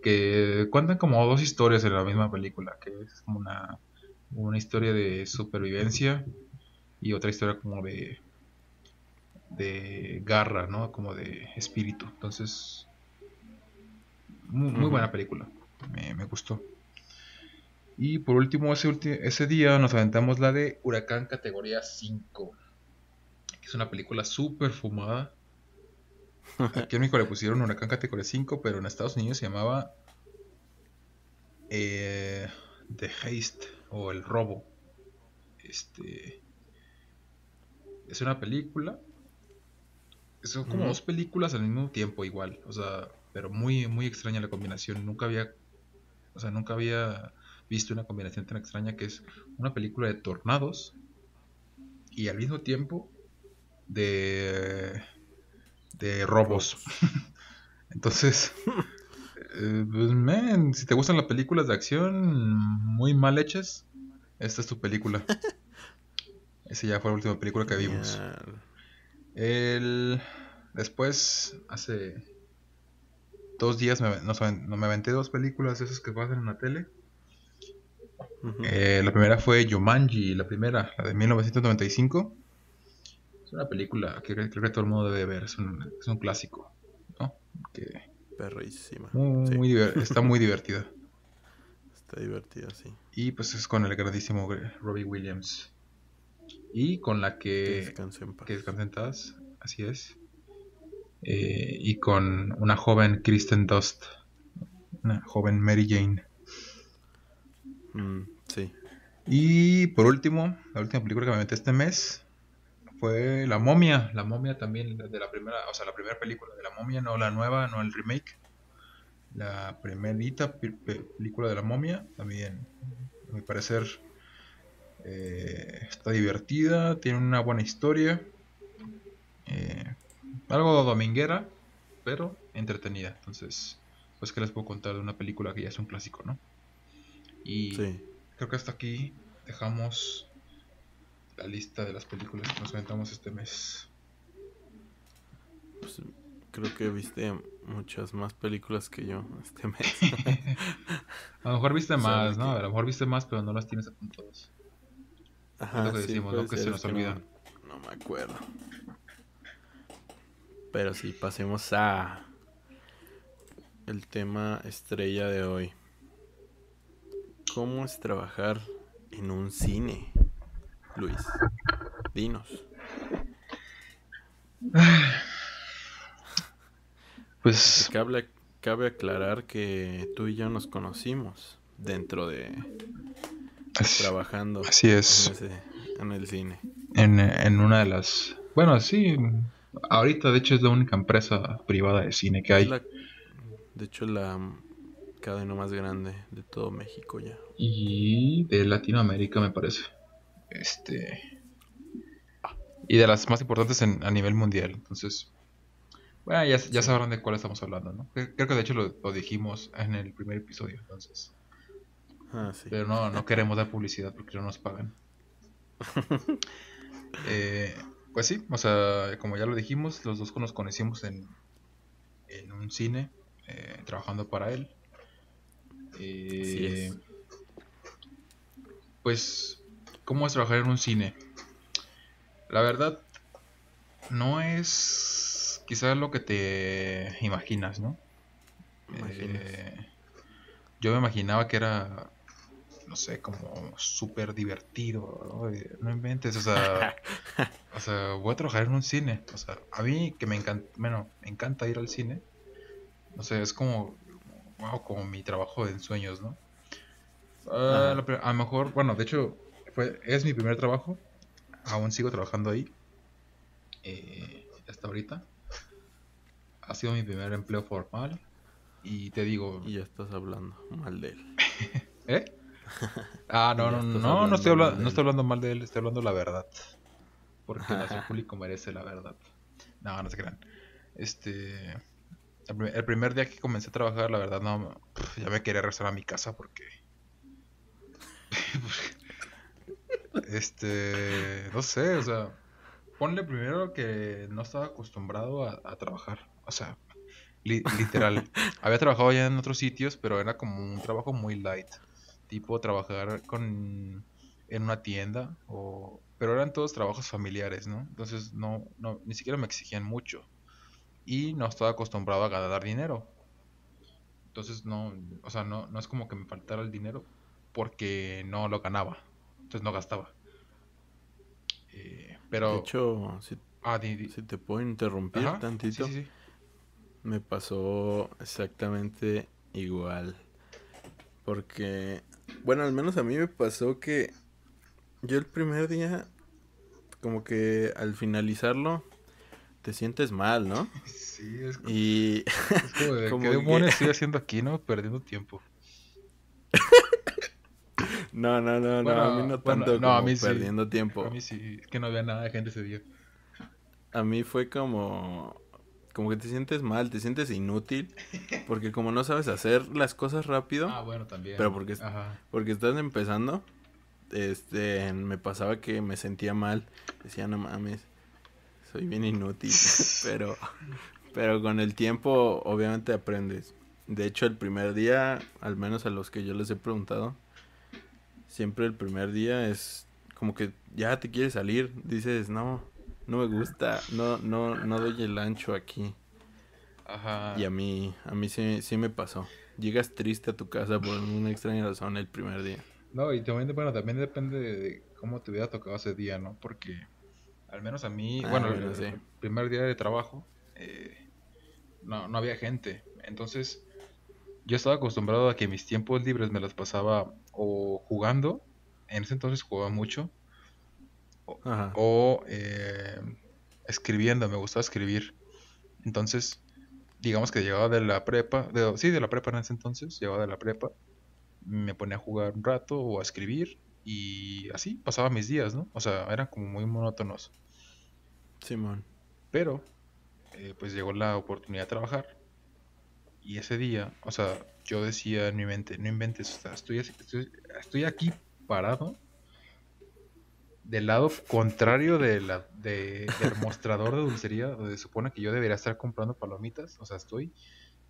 [SPEAKER 2] que cuentan como dos historias en la misma película, que es como una, una historia de supervivencia y otra historia como de de garra, ¿no? Como de espíritu. Entonces, muy, buena película. Me, me gustó. Y por último, ese, ese día nos aventamos la de Huracán Categoría 5. Que es una película súper fumada. Aquí en México le pusieron Huracán Categoría 5, pero en Estados Unidos se llamaba eh, The Haste o El Robo. Este es una película. Son como dos películas al mismo tiempo igual, o sea, pero muy muy extraña la combinación. Nunca había, o sea, nunca había visto una combinación tan extraña que es una película de tornados y al mismo tiempo de de robos. Entonces, eh, pues, man, si te gustan las películas de acción muy mal hechas, esta es tu película. Esa ya fue la última película que vimos. El... Después, hace dos días me, aven- no, me aventé dos películas esas que pasan en la tele. Eh, la primera fue Jumanji, la primera, la de 1995. Es una película que creo, que todo el mundo debe ver, es un, es un clásico, ¿no? Que
[SPEAKER 3] Perrísima.
[SPEAKER 2] muy,
[SPEAKER 3] Sí,
[SPEAKER 2] muy está muy divertida.
[SPEAKER 3] está divertida, sí.
[SPEAKER 2] Y pues es con el grandísimo Robbie Williams. Y con la
[SPEAKER 3] Que
[SPEAKER 2] que...
[SPEAKER 3] descanse en paz.
[SPEAKER 2] que descansen todas, así es. Eh, y con una joven Kristen Dust, una joven Mary Jane.
[SPEAKER 3] Mm, sí.
[SPEAKER 2] Y por último, la última película que me metí este mes fue La Momia. La Momia también, de la primera, o sea, la primera película de La Momia, no la nueva, no el remake. La primerita pe- pe- película de La Momia, también, a mi parecer, eh, está divertida, tiene una buena historia. eh, algo dominguera, pero entretenida. Entonces, pues, ¿qué les puedo contar de una película que ya es un clásico, no? Y
[SPEAKER 3] Sí.
[SPEAKER 2] creo que hasta aquí dejamos la lista de las películas que nos aventamos este mes.
[SPEAKER 3] Pues, creo que viste muchas más películas que yo este mes.
[SPEAKER 2] a lo mejor viste más, ¿no? A lo mejor viste más, pero no las tienes apuntadas.
[SPEAKER 3] Ajá,
[SPEAKER 2] lo que
[SPEAKER 3] sí,
[SPEAKER 2] decimos, ¿no?
[SPEAKER 3] puede
[SPEAKER 2] Que se nos
[SPEAKER 3] es no-
[SPEAKER 2] olvidan.
[SPEAKER 3] No, me acuerdo. Pero sí, pasemos a el tema estrella de hoy. ¿Cómo es trabajar en un cine? Luis, dinos.
[SPEAKER 2] Pues
[SPEAKER 3] Cabe, cabe aclarar que tú y yo nos conocimos dentro de
[SPEAKER 2] es-
[SPEAKER 3] trabajando
[SPEAKER 2] así es.
[SPEAKER 3] en, ese- en el cine.
[SPEAKER 2] En, en una de las... Bueno, sí. Ahorita, de hecho, es la única empresa privada de cine que hay.
[SPEAKER 3] la- de hecho, la cadena más grande de todo México ya.
[SPEAKER 2] Y de Latinoamérica, me parece. Este. Y de las más importantes en- a nivel mundial. Entonces. Bueno, ya, ya sabrán de cuál estamos hablando, ¿no? Cre- Creo que de hecho lo, lo dijimos en el primer episodio, entonces.
[SPEAKER 3] Ah, sí.
[SPEAKER 2] Pero no, no queremos dar publicidad porque no nos pagan. Eh, pues sí, o sea, como ya lo dijimos, los dos nos conocimos en, en un cine, eh, trabajando para él. Eh. Pues, ¿cómo es trabajar en un cine? La verdad, no es quizás lo que te imaginas, ¿no?
[SPEAKER 3] Imaginas.
[SPEAKER 2] Eh, yo me imaginaba que era, no sé, como súper divertido, ¿no? No inventes, o sea, o sea, voy a trabajar en un cine, o sea, a mí que me encanta, bueno, me encanta ir al cine, no sé, es como, wow, como mi trabajo de ensueños, ¿no? Ah, a lo mejor, bueno, de hecho, fue, es mi primer trabajo, aún sigo trabajando ahí, eh, hasta ahorita. Ha sido mi primer empleo formal. Y te digo,
[SPEAKER 3] Y ya estás hablando mal de él.
[SPEAKER 2] ¿eh? Ah, no, no, no, no estoy,
[SPEAKER 3] hablando
[SPEAKER 2] no estoy hablando mal de él, estoy hablando la verdad. Porque nuestro público merece la verdad. No, no se crean. Este. El pri- el primer día que comencé a trabajar, la verdad, no. Ya me quería regresar a mi casa porque. Este. No sé, o sea. Ponle primero que no estaba acostumbrado a, a trabajar. O sea, li- literal. Había trabajado ya en otros sitios, pero era como un trabajo muy light. Tipo trabajar con en una tienda o pero eran todos trabajos familiares, ¿no? Entonces no, no ni siquiera me exigían mucho y no estaba acostumbrado a ganar dinero. Entonces no, o sea, no, no es como que me faltara el dinero porque no lo ganaba. Entonces no gastaba. Eh, pero
[SPEAKER 3] De hecho, si,
[SPEAKER 2] ah, di- di-
[SPEAKER 3] si te puedo interrumpir
[SPEAKER 2] ajá,
[SPEAKER 3] tantito,
[SPEAKER 2] sí, sí, sí.
[SPEAKER 3] me pasó exactamente igual. Porque, bueno, al menos a mí me pasó que yo el primer día, como que al finalizarlo, te sientes mal, ¿no?
[SPEAKER 2] Sí, es, co-
[SPEAKER 3] Y
[SPEAKER 2] es como de
[SPEAKER 3] como
[SPEAKER 2] qué
[SPEAKER 3] que-
[SPEAKER 2] demonios estoy haciendo aquí, ¿no? Perdiendo tiempo.
[SPEAKER 3] No, no, no, no, a mí no
[SPEAKER 2] bueno,
[SPEAKER 3] tanto
[SPEAKER 2] no, a
[SPEAKER 3] como
[SPEAKER 2] mí sí.
[SPEAKER 3] perdiendo tiempo.
[SPEAKER 2] A mí sí, es que no había nada de gente ese día.
[SPEAKER 3] A mí fue como como que te sientes mal, te sientes inútil, porque como no sabes hacer las cosas rápido,
[SPEAKER 2] Ah, bueno, también.
[SPEAKER 3] Pero porque
[SPEAKER 2] Ajá.
[SPEAKER 3] porque estás empezando, este, me pasaba que me sentía mal, decía, no mames, soy bien inútil, pero, pero con el tiempo obviamente aprendes. De hecho, el primer día, al menos a los que yo les he preguntado, siempre el primer día es como que ya te quieres salir, dices, no, no me gusta, no, no, no doy el ancho aquí.
[SPEAKER 2] Ajá.
[SPEAKER 3] Y a mí, a mí sí, sí me pasó. Llegas triste a tu casa por una extraña razón el primer día.
[SPEAKER 2] No, y también, bueno, también depende de cómo te hubiera tocado ese día, ¿no? Porque al menos a mí,
[SPEAKER 3] Ah,
[SPEAKER 2] bueno,
[SPEAKER 3] bueno,
[SPEAKER 2] el,
[SPEAKER 3] sí.
[SPEAKER 2] el primer día de trabajo, eh, no, no había gente. Entonces, yo estaba acostumbrado a que mis tiempos libres me los pasaba o jugando, en ese entonces jugaba mucho,
[SPEAKER 3] Ajá.
[SPEAKER 2] o eh, escribiendo, me gustaba escribir. Entonces, digamos que llegaba de la prepa, de- sí, de la prepa en ese entonces, llegaba de la prepa, me ponía a jugar un rato o a escribir y así pasaba mis días, ¿no? O sea, eran como muy monótonos.
[SPEAKER 3] Simón.
[SPEAKER 2] Pero, eh, pues llegó la oportunidad de trabajar Y ese día, o sea, yo decía en mi mente, no inventes, o sea, estoy, estoy, estoy aquí parado del lado contrario de la, de, del mostrador de dulcería, donde se supone que yo debería estar comprando palomitas. O sea, estoy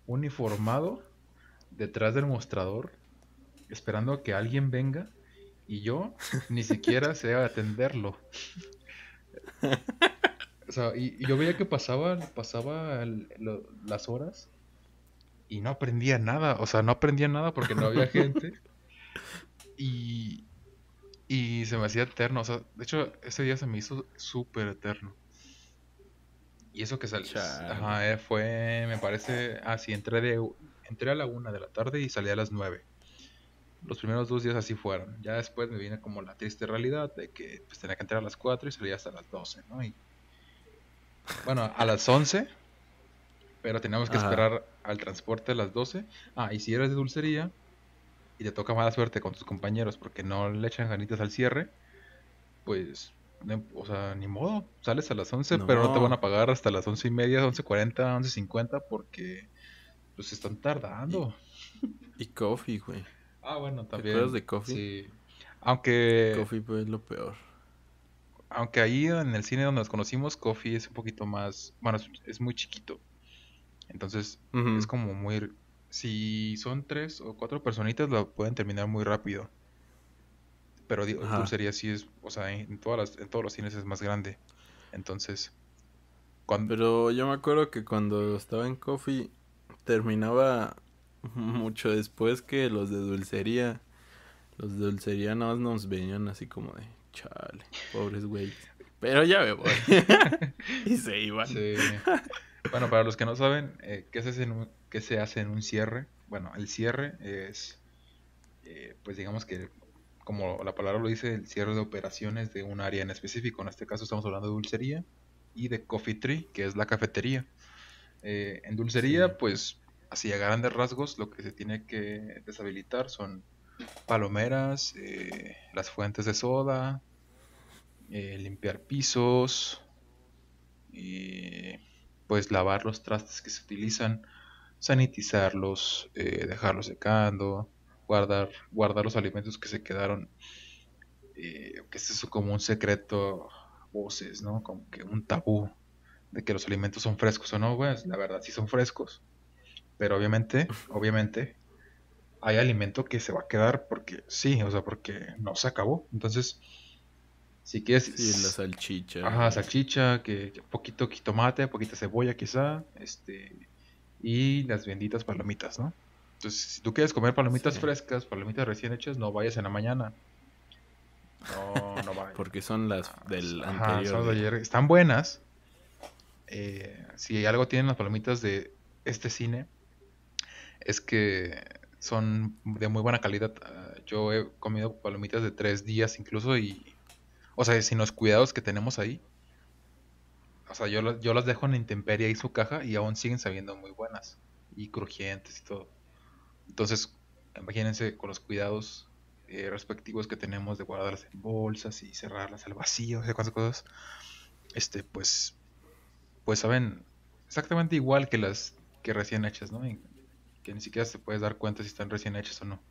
[SPEAKER 2] uniformado detrás del mostrador, esperando a que alguien venga y yo ni siquiera sé atenderlo. O sea, y, yo veía que pasaba, pasaba las horas y no aprendía nada. O sea, no aprendía nada porque no había gente. Y, y se me hacía eterno. O sea, de hecho, ese día se me hizo súper eterno. Y eso que salió. Ajá, eh, fue, me parece. Ah, sí, entré, de, entré a la una de la tarde y salí a las nueve. Los primeros dos días así fueron. Ya después me viene como la triste realidad de que pues, tenía que entrar a las 4 y salía hasta las 12, ¿no? Y, bueno, a las 11, pero teníamos que esperar al transporte a las 12. Ah, y si eres de dulcería y te toca mala suerte con tus compañeros porque no le echan ganitas al cierre, pues, o sea, ni modo, sales a las 11, pero no te van a pagar hasta las 11 y media, 11.40, 11.50 porque pues están tardando.
[SPEAKER 3] Y, coffee, güey.
[SPEAKER 2] Ah, bueno, también.
[SPEAKER 3] ¿Te de coffee?
[SPEAKER 2] Sí. Aunque...
[SPEAKER 3] Coffee pues es lo peor.
[SPEAKER 2] Aunque ahí en el cine donde nos conocimos, Coffee es un poquito más... Bueno, es, muy chiquito. Entonces, es como muy si son tres o cuatro personitas, lo pueden terminar muy rápido. Pero digo, dulcería sí es, o sea, en, todas las, en todos los cines es más grande. Entonces,
[SPEAKER 3] cuando... Pero yo me acuerdo que cuando estaba en Coffee, terminaba mucho después que los de dulcería. Los de dulcería nada más nos venían así como de, chale, pobres güeyes. Pero ya me voy. y se iban.
[SPEAKER 2] Sí. Bueno, para los que no saben, eh, ¿qué, se hace en un, ¿qué se hace en un cierre? Bueno, el cierre es, eh, pues digamos que, como la palabra lo dice, el cierre de operaciones de un área en específico. En este caso estamos hablando de dulcería y de Coffee Tree, que es la cafetería. Eh, en dulcería, pues, así a grandes rasgos, lo que se tiene que deshabilitar son palomeras, las fuentes de soda, limpiar pisos, y pues lavar los trastes que se utilizan, sanitizarlos, eh, dejarlos secando, guardar, guardar los alimentos que se quedaron, eh, que es eso como un secreto, voces, ¿no? Como que un tabú de que los alimentos son frescos o no, pues la verdad sí son frescos, pero obviamente, obviamente hay alimento que se va a quedar porque sí, o sea, porque no se acabó, entonces si quieres.
[SPEAKER 3] Sí, la salchicha.
[SPEAKER 2] Ajá, salchicha, que poquito tomate, poquita cebolla quizá, este y las benditas palomitas, ¿no? Entonces, si tú quieres comer palomitas frescas, palomitas recién hechas, no vayas en la mañana. No, no vayas.
[SPEAKER 3] Porque son las del anterior. Son de
[SPEAKER 2] ayer. Están buenas. Eh, si algo tienen las palomitas de este cine, es que son de muy buena calidad. Ah, yo he comido palomitas de tres días incluso y o sea, sin los cuidados que tenemos ahí. O sea, yo, yo las dejo en intemperie y su caja y aún siguen sabiendo muy buenas. Y crujientes y todo. Entonces, imagínense con los cuidados eh, respectivos que tenemos de guardarlas en bolsas y cerrarlas al vacío, o cuántas cosas. Este, pues, pues saben exactamente igual que las que recién hechas, ¿no? que ni siquiera se puede dar cuenta si están recién hechas o no.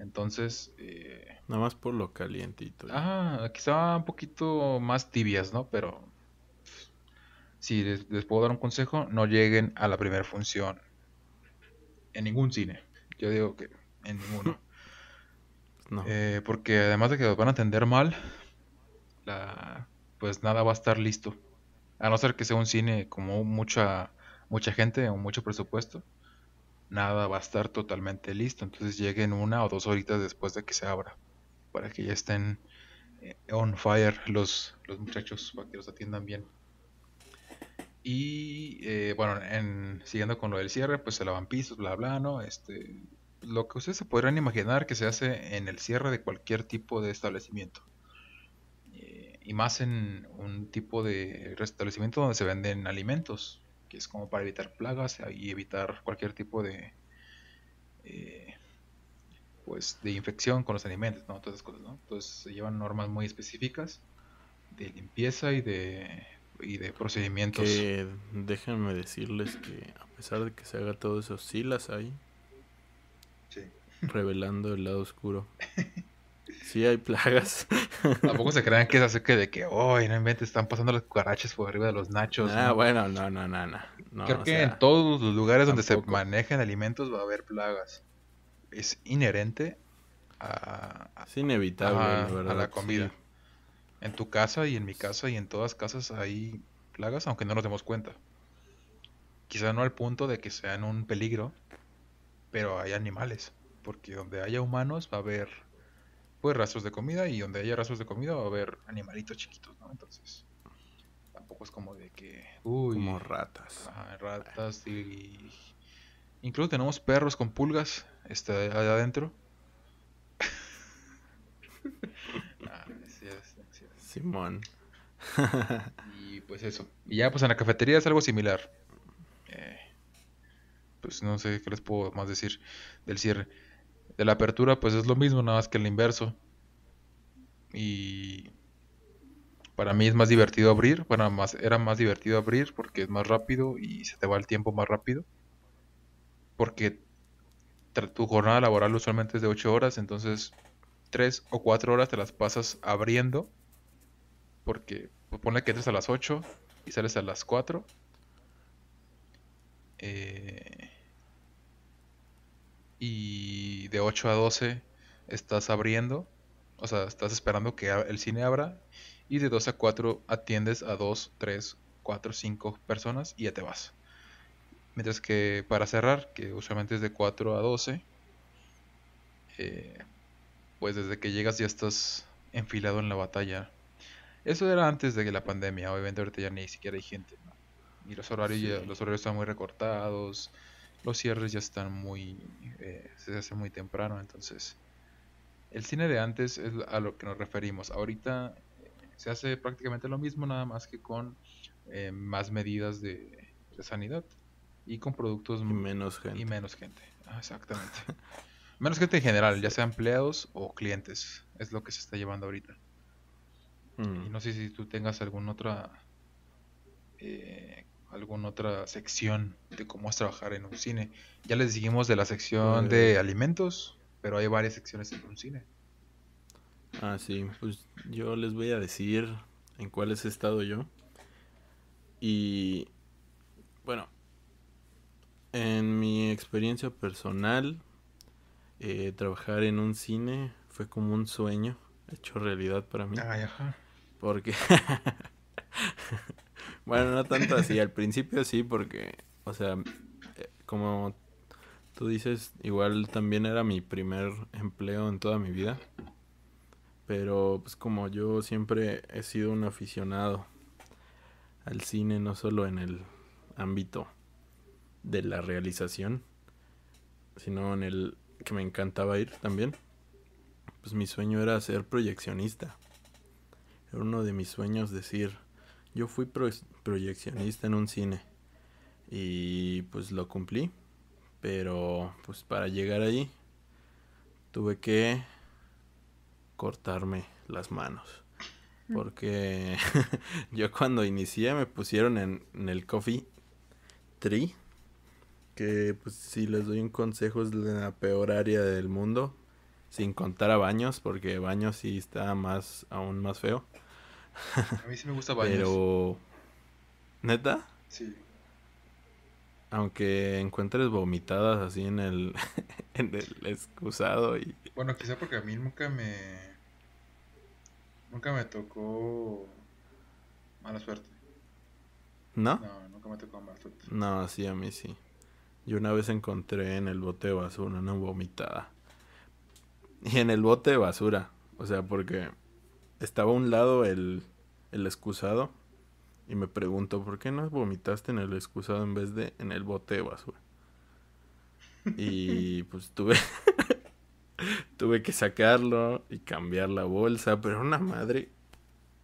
[SPEAKER 2] Entonces... Eh,
[SPEAKER 3] Nada más por lo calientito.
[SPEAKER 2] Ah, quizá un poquito más tibias, ¿no? Pero... Si les, puedo dar un consejo, no lleguen a la primera función. En ningún cine. Yo digo que en ninguno. no. Eh, porque además de que los van a atender mal, la, pues nada va a estar listo. A no ser que sea un cine como mucha, mucha gente o mucho presupuesto nada va a estar totalmente listo. Entonces lleguen una o dos horitas después de que se abra. Para que ya estén eh, on fire los, los muchachos, para que los atiendan bien. Y eh, bueno, en, siguiendo con lo del cierre, pues se lavan pisos, bla, bla, ¿no? Este, lo que ustedes se podrán imaginar que se hace en el cierre de cualquier tipo de establecimiento. Eh, y más en un tipo de establecimiento donde se venden alimentos que es como para evitar plagas y evitar cualquier tipo de eh, pues de infección con los alimentos, Todas esas cosas, Entonces se llevan normas muy específicas de limpieza y de y de procedimientos.
[SPEAKER 3] Que déjenme decirles que a pesar de que se haga todo eso, sí las hay.
[SPEAKER 2] Sí.
[SPEAKER 3] Revelando el lado oscuro. Sí hay plagas.
[SPEAKER 2] Tampoco se crean que es así que de que, oh, no inventes, están pasando las cucarachas por arriba de los nachos.
[SPEAKER 3] Ah,
[SPEAKER 2] ¿no?
[SPEAKER 3] bueno, no, no, no, no.
[SPEAKER 2] Creo que
[SPEAKER 3] sea,
[SPEAKER 2] en todos los lugares donde se manejan alimentos va a haber plagas. Es inherente a, a-
[SPEAKER 3] Es inevitable, la verdad.
[SPEAKER 2] a la
[SPEAKER 3] sí.
[SPEAKER 2] comida. En tu casa y en mi casa y en todas casas hay plagas, aunque no nos demos cuenta. Quizá no al punto de que sean un peligro, pero hay animales. Porque donde haya humanos va a haber pues rastros de comida y donde haya rastros de comida va a haber animalitos chiquitos, ¿no? Entonces, tampoco es como de que, uy,
[SPEAKER 3] Como ratas.
[SPEAKER 2] ajá, ratas y incluso tenemos perros con pulgas este allá adentro. Ah, sí, sí.
[SPEAKER 3] Simón.
[SPEAKER 2] Y pues eso. Y ya pues en la cafetería es algo similar. Eh, pues no sé qué les puedo más decir del cierre. De la apertura pues es lo mismo, nada más que el inverso. Y para mí es más divertido abrir. Bueno, más, era más divertido abrir porque es más rápido y se te va el tiempo más rápido. Porque tu jornada laboral usualmente es de 8 horas, entonces 3 o 4 horas te las pasas abriendo porque pues, que entres a las 8 y sales a las 4. eh, y de 8 a 12 estás abriendo, o sea, estás esperando que el cine abra. Y de 2 a 4 atiendes a 2, 3, 4, 5 personas y ya te vas. Mientras que para cerrar, que usualmente es de 4 a 12, eh, pues desde que llegas ya estás enfilado en la batalla. Eso era antes de que la pandemia, obviamente ahorita ya ni siquiera hay gente, ¿no? Y los horarios, ya-
[SPEAKER 3] Sí.
[SPEAKER 2] los horarios están muy recortados, los cierres ya están muy, eh, se hace muy temprano, entonces el cine de antes es a lo que nos referimos. Ahorita eh, se hace prácticamente lo mismo, nada más que con eh, más medidas de, de sanidad y con productos
[SPEAKER 3] Y menos gente.
[SPEAKER 2] y menos gente. Ah, exactamente. menos gente en general, ya sea empleados o clientes, es lo que se está llevando ahorita.
[SPEAKER 3] Mm.
[SPEAKER 2] Y no sé si tú tengas alguna otra eh, alguna otra sección de cómo es trabajar en un cine. Ya les dijimos de la sección de alimentos, pero hay varias secciones en un cine.
[SPEAKER 3] Ah, sí, pues yo les voy a decir en cuáles he estado yo. Y bueno, en mi experiencia personal, eh, trabajar en un cine fue como un sueño hecho realidad para mí.
[SPEAKER 2] Ay, ajá.
[SPEAKER 3] Porque, bueno, no tanto así, al principio sí, porque, o sea, eh, como tú dices, igual también era mi primer empleo en toda mi vida. Pero pues como yo siempre he sido un aficionado al cine, no solo en el ámbito de la realización, sino en el que me encantaba ir también, pues mi sueño era ser proyeccionista. Era uno de mis sueños decir, yo fui pro- proyeccionista en un cine y pues lo cumplí, pero pues para llegar ahí tuve que cortarme las manos. Porque yo cuando inicié me pusieron en, en el Coffee Tree. Que pues si les doy un consejo es la peor área del mundo. Sin contar a baños, porque baños sí está más, aún más feo.
[SPEAKER 2] A mí sí me gusta baños.
[SPEAKER 3] Pero... ¿Neta?
[SPEAKER 2] Sí.
[SPEAKER 3] Aunque encuentres vomitadas así en el, en el excusado y...
[SPEAKER 2] Bueno, quizá porque a mí nunca me. Nunca me tocó mala suerte.
[SPEAKER 3] ¿No?
[SPEAKER 2] No, nunca me tocó mala suerte.
[SPEAKER 3] No, sí, a mí sí. Yo una vez encontré en el bote de basura una vomitada. Y en el bote de basura. O sea, porque estaba a un lado el, el excusado. Y me pregunto, ¿por qué no vomitaste en el excusado en vez de en el bote de basura? Y pues tuve... tuve que sacarlo y cambiar la bolsa. Pero una madre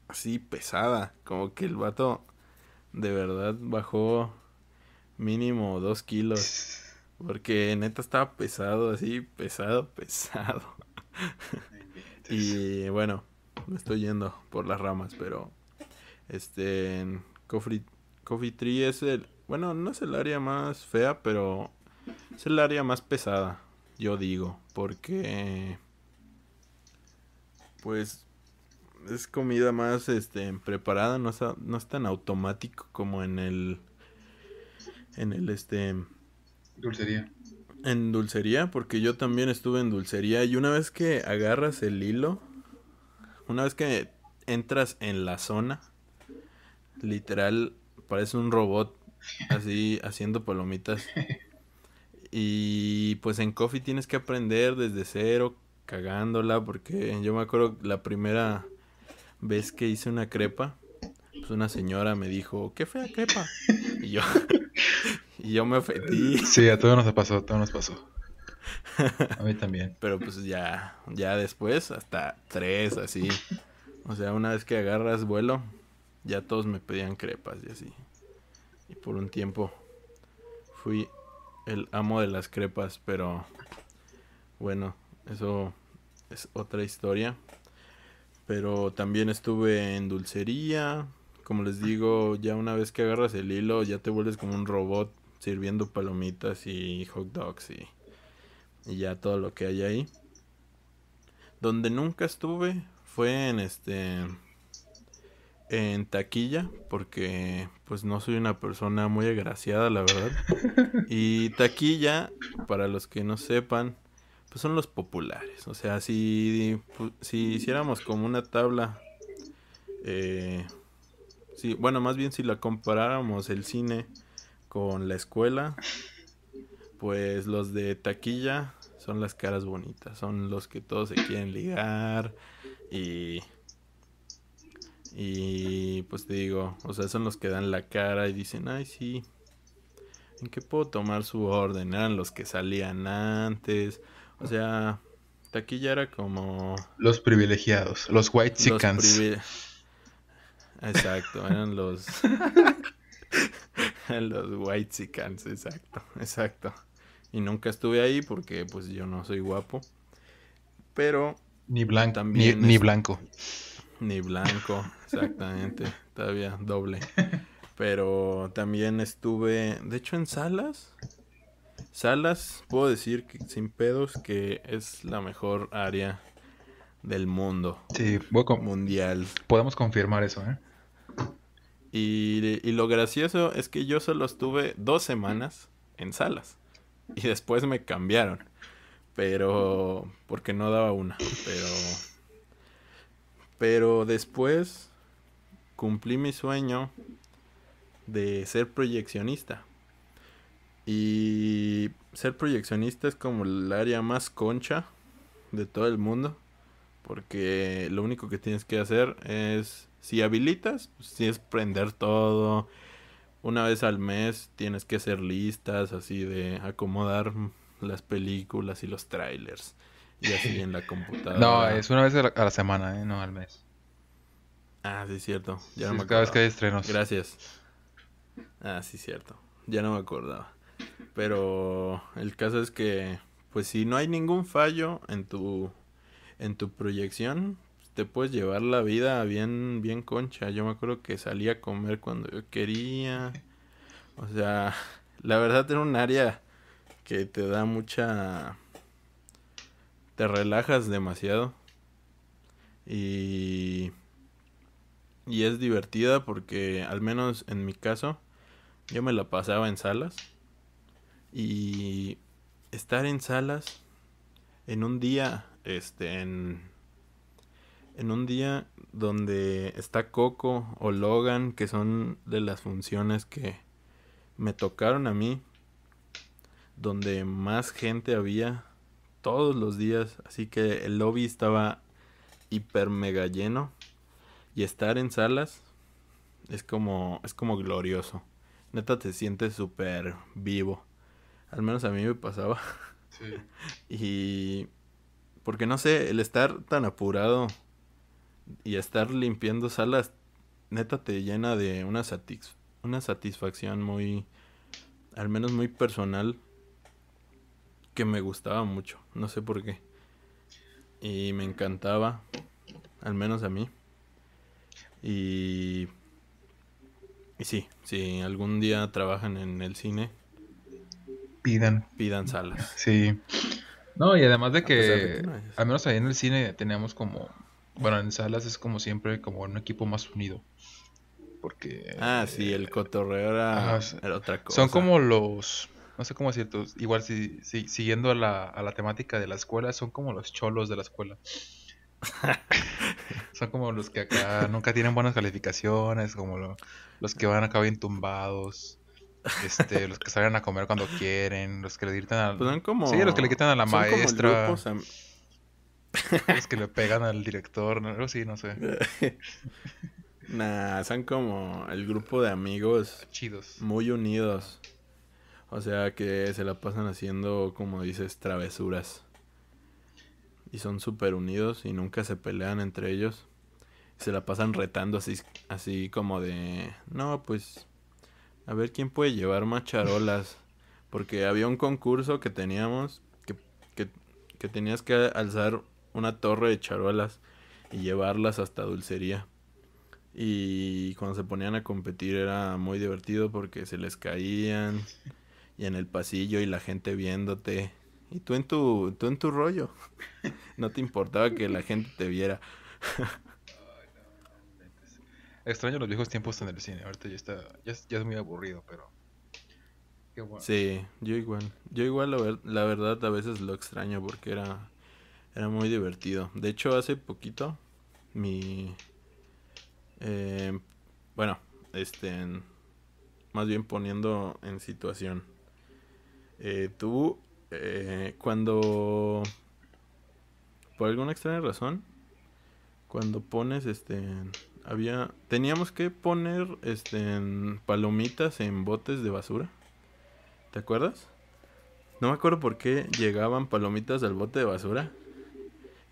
[SPEAKER 3] así pesada. Como que el vato de verdad bajó mínimo dos kilos. Porque neta estaba pesado, así, pesado, pesado. Y bueno, me estoy yendo por las ramas, pero este, Coffee, Coffee Tree es el... Bueno, no es el área más fea, pero es el área más pesada, yo digo, porque... Pues es comida más este preparada, no es, no es tan automático como en el en el este
[SPEAKER 2] Dulcería.
[SPEAKER 3] en dulcería, porque yo también estuve en dulcería y una vez que agarras el hilo, una vez que entras en la zona, literal parece un robot así haciendo palomitas. Y pues en coffee tienes que aprender desde cero, cagándola, porque yo me acuerdo la primera vez que hice una crepa, pues una señora me dijo, qué fea crepa. Y yo, y yo me ofendí.
[SPEAKER 2] Sí, a todos nos pasó, a todos nos pasó. A mí también.
[SPEAKER 3] Pero pues ya, ya después, hasta tres, así. O sea, una vez que agarras vuelo, ya todos me pedían crepas y así. Y por un tiempo fui el amo de las crepas, pero bueno, eso es otra historia. Pero también estuve en dulcería. Como les digo, ya una vez que agarras el hilo, ya te vuelves como un robot sirviendo palomitas y hot dogs y, y ya todo lo que hay ahí. Donde nunca estuve fue en este en taquilla porque pues no soy una persona muy agraciada la verdad y taquilla para los que no sepan pues son los populares o sea si si hiciéramos como una tabla eh, bueno más bien si la comparáramos el cine con la escuela pues los de taquilla son las caras bonitas son los que todos se quieren ligar y y pues te digo, o sea, son los que dan la cara y dicen, ay, sí, ¿en qué puedo tomar su orden? Eran los que salían antes. O sea, taquilla era como...
[SPEAKER 2] Los privilegiados, los white chickens.
[SPEAKER 3] Exacto, eran los... los white chickens, exacto, exacto. Y nunca estuve ahí porque pues yo no soy guapo. Pero...
[SPEAKER 2] Ni blanco. También ni, ni blanco.
[SPEAKER 3] Ni blanco, exactamente. Todavía doble. Pero también estuve, de hecho, en salas. Salas, puedo decir que sin pedos que es la mejor área del mundo.
[SPEAKER 2] Sí,
[SPEAKER 3] mundial.
[SPEAKER 2] Podemos confirmar eso, ¿eh?
[SPEAKER 3] Y, y lo gracioso es que yo solo estuve dos semanas en salas. Y después me cambiaron. Pero. Porque no daba una. Pero pero después cumplí mi sueño de ser proyeccionista. Y ser proyeccionista es como el área más concha de todo el mundo. Porque lo único que tienes que hacer es, si habilitas, pues si es prender todo. Una vez al mes tienes que hacer listas así de acomodar las películas y los trailers. Y así en la computadora.
[SPEAKER 2] No, es una vez a la, semana, ¿eh? no al mes.
[SPEAKER 3] Ah, sí, cierto.
[SPEAKER 2] Ya no me cada vez que hay estrenos.
[SPEAKER 3] Gracias. Ah, sí, cierto. Ya no me acordaba. Pero el caso es que, pues si no hay ningún fallo en tu, en tu proyección, te puedes llevar la vida bien, bien concha. Yo me acuerdo que salía a comer cuando yo quería. O sea, la verdad era un área que te da mucha te relajas demasiado. Y, y es divertida porque al menos en mi caso yo me la pasaba en salas. Y estar en salas en un día, este, en, en un día donde está Coco o Logan, que son de las funciones que me tocaron a mí, donde más gente había todos los días, así que el lobby estaba hiper mega lleno y estar en salas es como es como glorioso. Neta te sientes súper vivo. Al menos a mí me pasaba. Sí. y porque no sé, el estar tan apurado y estar limpiando salas neta te llena de una una satisfacción muy al menos muy personal que me gustaba mucho, no sé por qué. Y me encantaba, al menos a mí. Y Y sí, si algún día trabajan en el cine,
[SPEAKER 2] Pidan.
[SPEAKER 3] pidan salas.
[SPEAKER 2] Sí. No, y además de que,
[SPEAKER 3] no
[SPEAKER 2] al menos ahí en el cine teníamos como, bueno, en salas es como siempre como un equipo más unido. Porque
[SPEAKER 3] Ah, sí, el cotorreo era,
[SPEAKER 2] Ajá,
[SPEAKER 3] era otra cosa.
[SPEAKER 2] son como los, no sé cómo decirlo, igual si, si- siguiendo a la, a la temática de la escuela, son como los cholos de la escuela. Son como los que acá nunca tienen buenas calificaciones, como lo- los que van acá bien tumbados, este, los que salen a comer cuando quieren, los que le gritan al,
[SPEAKER 3] Pues como...
[SPEAKER 2] Sí, los que le quitan a la
[SPEAKER 3] son como
[SPEAKER 2] maestra.
[SPEAKER 3] grupos am-
[SPEAKER 2] los que le pegan al director, ¿no? algo así, no sé.
[SPEAKER 3] Nah, son como el grupo de amigos
[SPEAKER 2] Chidos.
[SPEAKER 3] muy unidos. O sea, que se la pasan haciendo, como dices, travesuras. Y son súper unidos y nunca se pelean entre ellos. Se la pasan retando así, así como de... No, pues... A ver quién puede llevar más charolas. Porque había un concurso que teníamos que, que, que tenías que alzar una torre de charolas y llevarlas hasta dulcería. Y cuando se ponían a competir era muy divertido porque se les caían y en el pasillo y la gente viéndote. Y tú en tu, tú en tu rollo. No te importaba que la gente te viera.
[SPEAKER 2] Extraño los viejos tiempos en el cine. Ahorita ya está, ya, es- ya es muy aburrido, pero. Qué bueno.
[SPEAKER 3] Sí, yo igual. Yo igual la, ver- la verdad a veces lo extraño porque era, era muy divertido. De hecho, hace poquito mi... eh, bueno, este... más bien poniendo en situación. Eh, tú, eh, cuando... Por alguna extraña razón, cuando pones este... Había... Teníamos que poner este... en palomitas en botes de basura. ¿Te acuerdas? No me acuerdo por qué llegaban palomitas al bote de basura.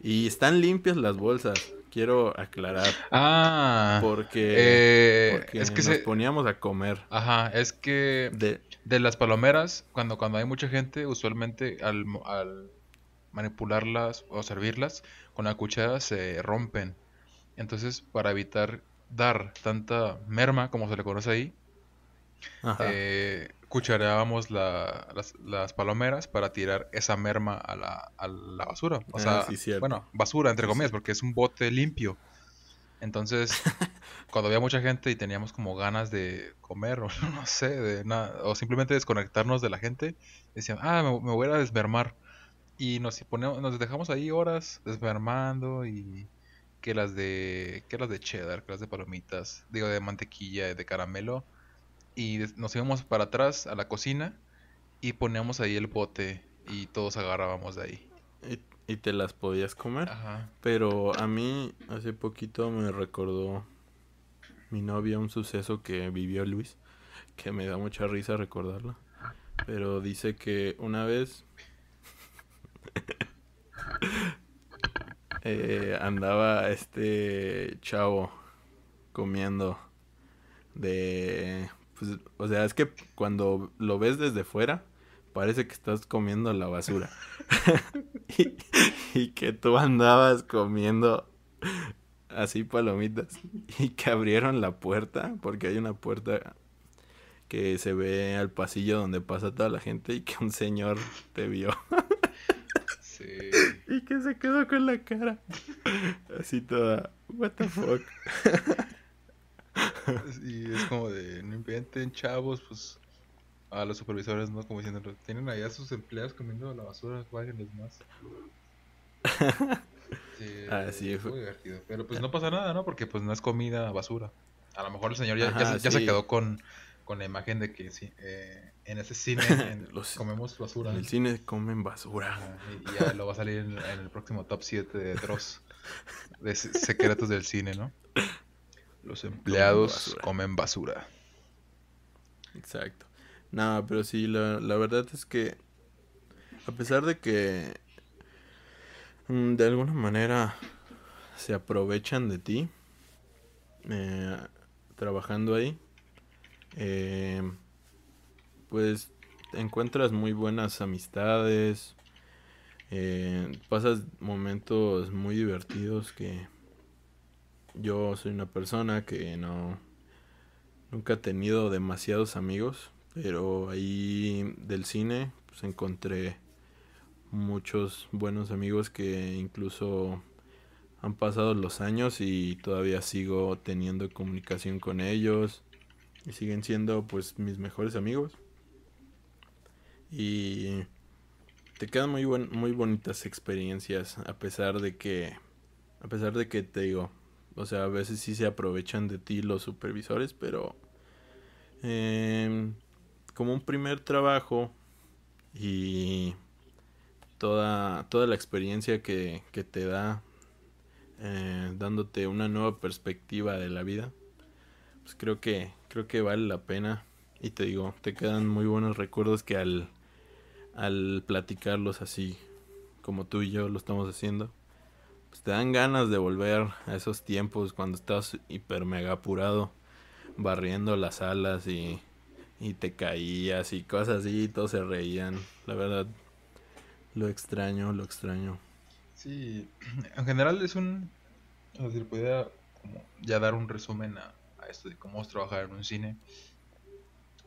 [SPEAKER 3] Y están limpias las bolsas. Quiero aclarar.
[SPEAKER 2] Ah,
[SPEAKER 3] Porque,
[SPEAKER 2] eh,
[SPEAKER 3] porque
[SPEAKER 2] es que
[SPEAKER 3] nos
[SPEAKER 2] se.
[SPEAKER 3] poníamos a comer.
[SPEAKER 2] Ajá, es que
[SPEAKER 3] De...
[SPEAKER 2] de las palomeras, cuando, cuando hay mucha gente, usualmente al, al manipularlas o servirlas con la cuchara se rompen. Entonces, para evitar dar tanta merma, como se le conoce ahí. Eh, cuchareábamos la- las, las palomeras para tirar esa merma a la, a la basura. O
[SPEAKER 3] Ah,
[SPEAKER 2] sea,
[SPEAKER 3] sí,
[SPEAKER 2] bueno, basura entre comillas, porque es un bote limpio. Entonces, cuando había mucha gente y teníamos como ganas de comer o no sé, de nada, o simplemente desconectarnos de la gente, decían, ah, me, me voy a desmermar. Y nos ponemos, nos dejamos ahí horas desmermando y que las de, que las de cheddar, que las de palomitas, digo, de mantequilla, de caramelo. Y nos íbamos para atrás a la cocina y poníamos ahí el bote y todos agarrábamos de ahí.
[SPEAKER 3] Y, y te las podías comer.
[SPEAKER 2] Ajá.
[SPEAKER 3] Pero a mí hace poquito me recordó mi novia un suceso que vivió Luis, que me da mucha risa recordarlo. Pero dice que una vez eh, andaba este chavo comiendo de... Pues, o sea, es que cuando lo ves desde fuera, parece que estás comiendo la basura. y, y que tú andabas comiendo así palomitas y que abrieron la puerta, porque hay una puerta que se ve al pasillo donde pasa toda la gente y que un señor te vio
[SPEAKER 2] Sí.
[SPEAKER 3] y que se quedó con la cara así toda, what the fuck.
[SPEAKER 2] Y es como de, no inventen chavos, pues a los supervisores, ¿no? Como diciendo, tienen allá sus empleados comiendo la basura, páguenles más. Sí,
[SPEAKER 3] Ah, sí,
[SPEAKER 2] fue muy divertido. Pero pues no pasa nada, ¿no? Porque pues no es comida basura. A lo mejor el señor ya, ya se, ya se
[SPEAKER 3] sí.
[SPEAKER 2] quedó con, con la imagen de que sí, eh, en ese cine en-
[SPEAKER 3] Los-
[SPEAKER 2] comemos basura.
[SPEAKER 3] En el cine comen basura.
[SPEAKER 2] Y, ya lo va a salir en, en el próximo top 7 de Dross. De se- secretos del cine, ¿no? Los empleados
[SPEAKER 3] basura.
[SPEAKER 2] comen basura.
[SPEAKER 3] Exacto. No, pero sí, la, la verdad es que a pesar de que mm, de alguna manera se aprovechan de ti eh, trabajando ahí, eh, pues encuentras muy buenas amistades, eh, pasas momentos muy divertidos que yo soy una persona que no nunca he tenido demasiados amigos, pero ahí del cine pues encontré muchos buenos amigos que incluso han pasado los años y todavía sigo teniendo comunicación con ellos y siguen siendo pues mis mejores amigos. Y te quedan muy buen, muy bonitas experiencias a pesar de que a pesar de que te digo, o sea, a veces sí se aprovechan de ti los supervisores, pero em, como un primer trabajo y toda, toda la experiencia que, que te da eh, dándote una nueva perspectiva de la vida pues creo que creo que vale la pena. Y te digo te quedan muy buenos recuerdos que al al platicarlos así como tú y yo lo estamos haciendo pues te dan ganas de volver a esos tiempos cuando estás hiper mega apurado barriendo las salas y y te caías y cosas así, y todos se reían. La verdad, lo extraño, lo extraño.
[SPEAKER 2] Sí, en general es un. Es decir, podría como ya dar un resumen a, a esto de cómo es trabajar en un cine.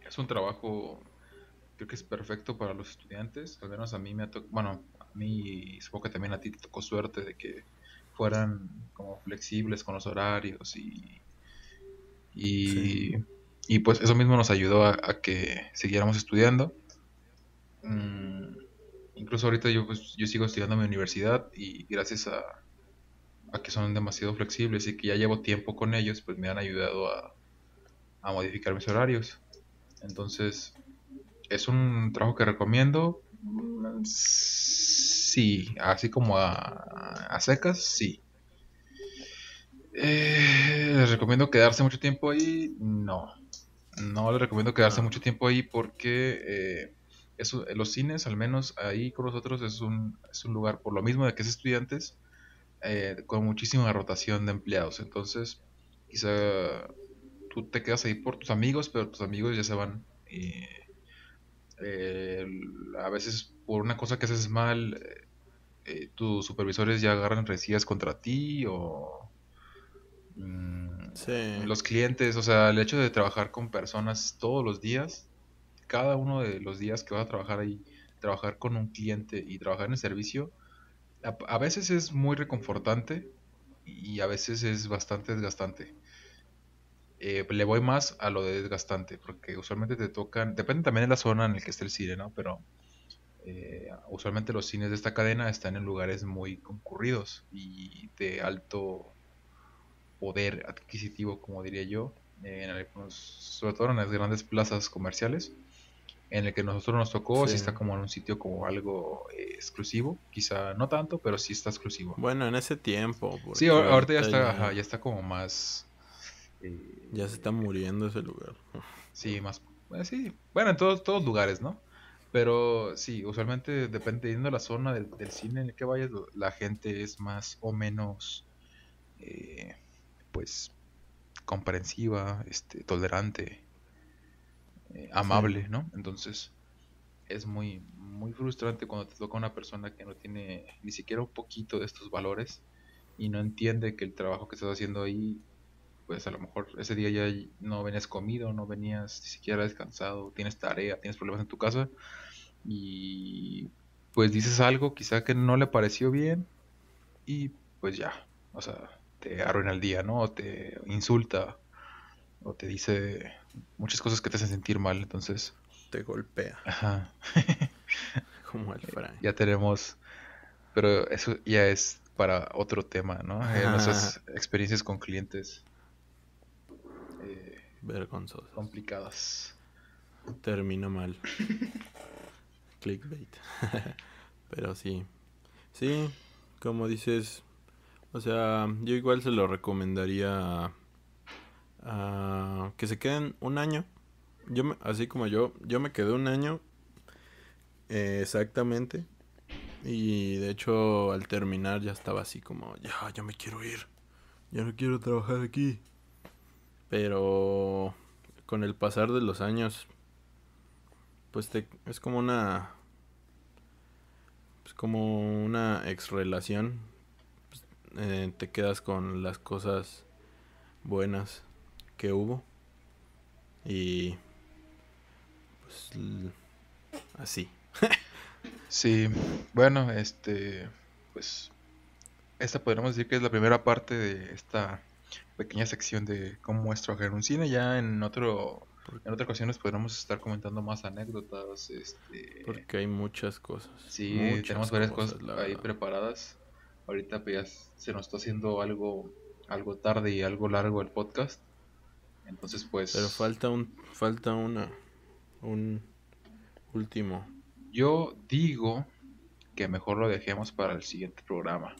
[SPEAKER 2] Es un trabajo, creo que es perfecto para los estudiantes. Al menos a mí me ha tocado. Bueno, a mí, supongo que también a ti te tocó suerte de que fueran como flexibles con los horarios y. Y.
[SPEAKER 3] Sí.
[SPEAKER 2] Y pues eso mismo nos ayudó a, a que siguiéramos estudiando. Mm, incluso ahorita yo, pues, yo sigo estudiando en mi universidad y gracias a, a que son demasiado flexibles y que ya llevo tiempo con ellos, pues me han ayudado a, a modificar mis horarios. Entonces, es un trabajo que recomiendo. Sí, así como a, a secas, sí. Eh, les recomiendo quedarse mucho tiempo ahí. No, no les recomiendo quedarse
[SPEAKER 3] Ah.
[SPEAKER 2] mucho tiempo ahí porque eh, eso, los cines, al menos ahí con nosotros, es un, es un lugar, por lo mismo de que es estudiantes, eh, con muchísima rotación de empleados. Entonces, quizá tú te quedas ahí por tus amigos, pero tus amigos ya se van. y, eh, a veces por una cosa que haces mal, eh, tus supervisores ya agarran rencillas contra ti o mm,
[SPEAKER 3] Sí.
[SPEAKER 2] los clientes, o sea, el hecho de trabajar con personas todos los días, cada uno de los días que vas a trabajar ahí, trabajar con un cliente y trabajar en el servicio, a, a veces es muy reconfortante y a veces es bastante desgastante. Eh, le voy más a lo de desgastante, porque usualmente te tocan, depende también de la zona en la que esté el cine, ¿no? Pero eh, usualmente los cines de esta cadena están en lugares muy concurridos y de alto poder adquisitivo, como diría yo, en algunos, sobre todo en las grandes plazas comerciales, en el que nosotros nos tocó, si
[SPEAKER 3] Sí.
[SPEAKER 2] está como en un sitio como algo eh, exclusivo, quizá no tanto, pero sí está exclusivo.
[SPEAKER 3] Bueno, en ese tiempo.
[SPEAKER 2] Sí, ahor- ahorita ya está,
[SPEAKER 3] ya,
[SPEAKER 2] ajá, ya está como más... eh,
[SPEAKER 3] ya se está muriendo ese lugar.
[SPEAKER 2] Sí, más. eh, sí, bueno, en todos, todos lugares, ¿no? Pero sí, usualmente dependiendo de la zona del, del cine en el que vayas, la gente es más o menos, eh, pues, comprensiva, este, tolerante, eh, amable, ¿no? Entonces, es muy, muy frustrante cuando te toca una persona que no tiene ni siquiera un poquito de estos valores y no entiende que el trabajo que estás haciendo ahí pues a lo mejor ese día ya no venías comido, no venías ni siquiera descansado, tienes tarea, tienes problemas en tu casa y pues dices algo quizá que no le pareció bien y pues ya, o sea, te arruina el día, ¿no? O te insulta o te dice muchas cosas que te hacen sentir mal, entonces,
[SPEAKER 3] Te golpea,
[SPEAKER 2] ajá,
[SPEAKER 3] como el Frank.
[SPEAKER 2] ya tenemos, pero eso ya es para otro tema, ¿no? Eh, nuestras experiencias con clientes
[SPEAKER 3] Vergonzoso.
[SPEAKER 2] complicadas.
[SPEAKER 3] Termina mal. Clickbait. Pero sí. Sí, como dices. O sea, yo igual se lo recomendaría a, a que se queden un año. Yo me- así como yo, yo me quedé un año eh, exactamente. Y de hecho al terminar ya estaba así como, ya, ya me quiero ir. Ya no quiero trabajar aquí. Pero con el pasar de los años, pues te, es como una, pues como una ex relación. Pues, eh, te quedas con las cosas buenas que hubo. Y pues así.
[SPEAKER 2] Sí, bueno, este, pues, esta podríamos decir que es la primera parte de esta pequeña sección de cómo es trabajar en un cine. Ya en otro, en otras ocasiones podremos estar comentando más anécdotas, este,
[SPEAKER 3] Porque hay muchas cosas.
[SPEAKER 2] sí,
[SPEAKER 3] muchas
[SPEAKER 2] tenemos varias cosas
[SPEAKER 3] la
[SPEAKER 2] ahí preparadas. Ahorita pues ya se nos está haciendo algo, algo tarde y algo largo el podcast. Entonces, pues,
[SPEAKER 3] Pero falta un falta una un último.
[SPEAKER 2] yo digo que mejor lo dejemos para el siguiente programa.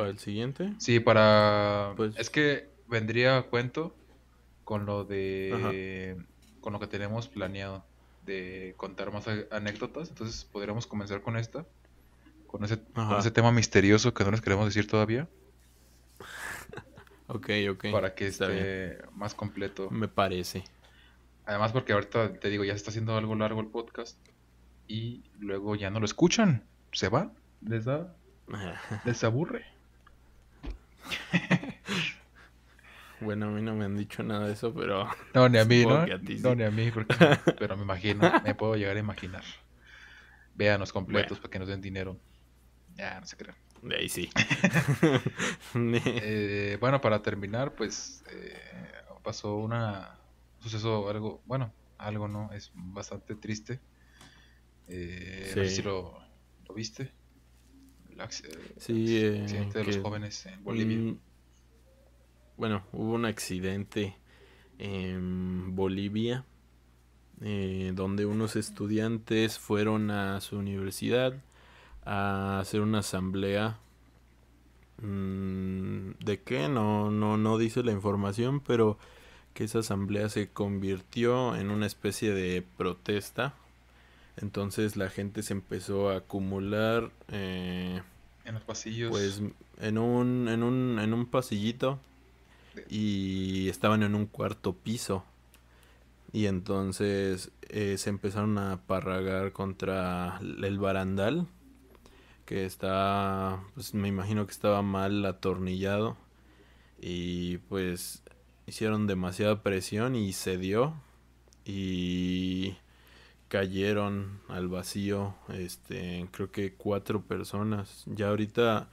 [SPEAKER 3] Para el siguiente.
[SPEAKER 2] Sí, para...
[SPEAKER 3] Pues-
[SPEAKER 2] Es que vendría a cuento con lo de... Con lo que tenemos planeado de contar más anécdotas. Entonces podríamos comenzar con esta. Con ese, con ese tema misterioso que no les queremos decir todavía.
[SPEAKER 3] Ok, ok.
[SPEAKER 2] para que
[SPEAKER 3] está bien.
[SPEAKER 2] esté más completo.
[SPEAKER 3] Me parece.
[SPEAKER 2] Además porque ahorita te digo, ya se está haciendo algo largo el podcast. Y luego ya no lo escuchan. Se va. Les da... Les aburre.
[SPEAKER 3] bueno, a mí no me han dicho nada de eso, pero
[SPEAKER 2] No, ni a mí, ¿no?
[SPEAKER 3] a ti
[SPEAKER 2] No, ni a mí, porque... pero me imagino, me puedo llegar a imaginar. Véanos completos
[SPEAKER 3] Bueno.
[SPEAKER 2] para que nos den dinero. Ya, no se crean.
[SPEAKER 3] de ahí sí.
[SPEAKER 2] Eh, bueno, para terminar, pues eh, pasó una un suceso algo, bueno, algo no, es bastante triste. Eh, No sé si lo, lo viste. El eh,
[SPEAKER 3] Sí, eh,
[SPEAKER 2] accidente de los jóvenes en Bolivia.
[SPEAKER 3] Mm, bueno, hubo un accidente en Bolivia eh, donde unos estudiantes fueron a su universidad a hacer una asamblea. Mm, ¿De qué? No, no, no dice la información, pero que esa asamblea se convirtió en una especie de protesta. Entonces la gente se empezó a acumular eh,
[SPEAKER 2] En los pasillos.
[SPEAKER 3] pues en un, en un, en un pasillito y estaban en un cuarto piso. Y entonces eh, se empezaron a parragar contra el barandal, que está, pues me imagino que estaba mal atornillado. Y pues hicieron demasiada presión y cedió. Y cayeron al vacío, este, creo que cuatro personas. Ya ahorita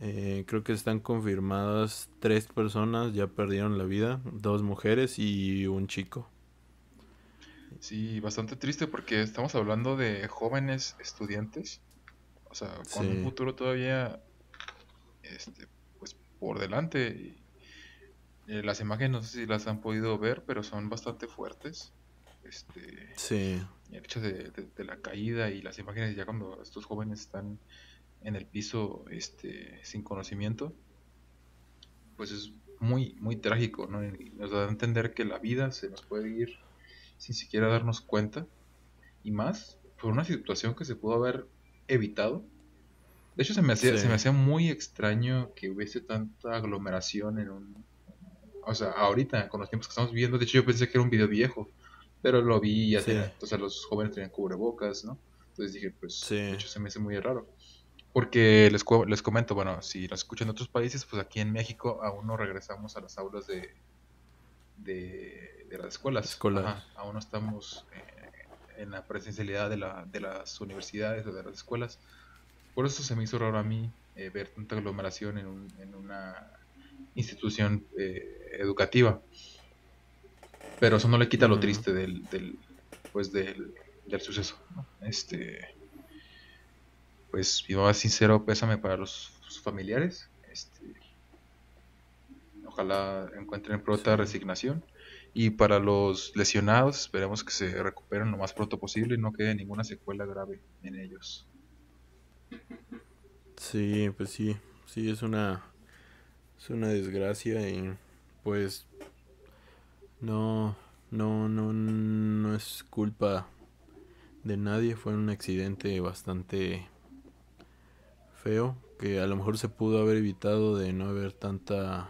[SPEAKER 3] eh, creo que están confirmadas tres personas, ya perdieron la vida, dos mujeres y un chico.
[SPEAKER 2] Sí, bastante triste porque estamos hablando de jóvenes estudiantes, o sea, con un futuro todavía, este, pues por delante. eh, las imágenes no sé si las han podido ver, pero son bastante fuertes. Este,
[SPEAKER 3] Sí,
[SPEAKER 2] el hecho de, de- de la caída y las imágenes ya cuando estos jóvenes están en el piso, este, sin conocimiento, pues es muy, muy trágico, ¿no? Y nos da a entender que la vida se nos puede ir sin siquiera darnos cuenta y más por una situación que se pudo haber evitado. De hecho, se me hacía,
[SPEAKER 3] Sí.
[SPEAKER 2] se me hacía muy extraño que hubiese tanta aglomeración en un... O sea, ahorita, con los tiempos que estamos viviendo, de hecho yo pensé que era un video viejo, pero lo vi y ya
[SPEAKER 3] Sí.
[SPEAKER 2] tenía- o sea, los jóvenes tenían cubrebocas, ¿no? Entonces dije, pues,
[SPEAKER 3] Sí.
[SPEAKER 2] de hecho se me hace muy raro. Porque les, les comento, bueno, si nos escuchan en otros países, pues aquí en México aún no regresamos a las aulas de, de, de las escuelas. Ajá, aún no estamos eh, en la presencialidad de, la, de las universidades o de las escuelas. Por eso se me hizo raro a mí eh, ver tanta aglomeración en, un- en una institución eh, educativa. Pero eso no le quita lo triste del, del, pues del, del suceso. ¿no? Este, pues mi más sincero pésame para los sus familiares. Este, ojalá encuentren pronta resignación. Y para los lesionados, esperemos que se recuperen lo más pronto posible y no quede ninguna secuela grave en ellos.
[SPEAKER 3] sí, pues sí, sí es una es una desgracia y pues no no no no es culpa de nadie, fue un accidente bastante feo que a lo mejor se pudo haber evitado de no haber tanta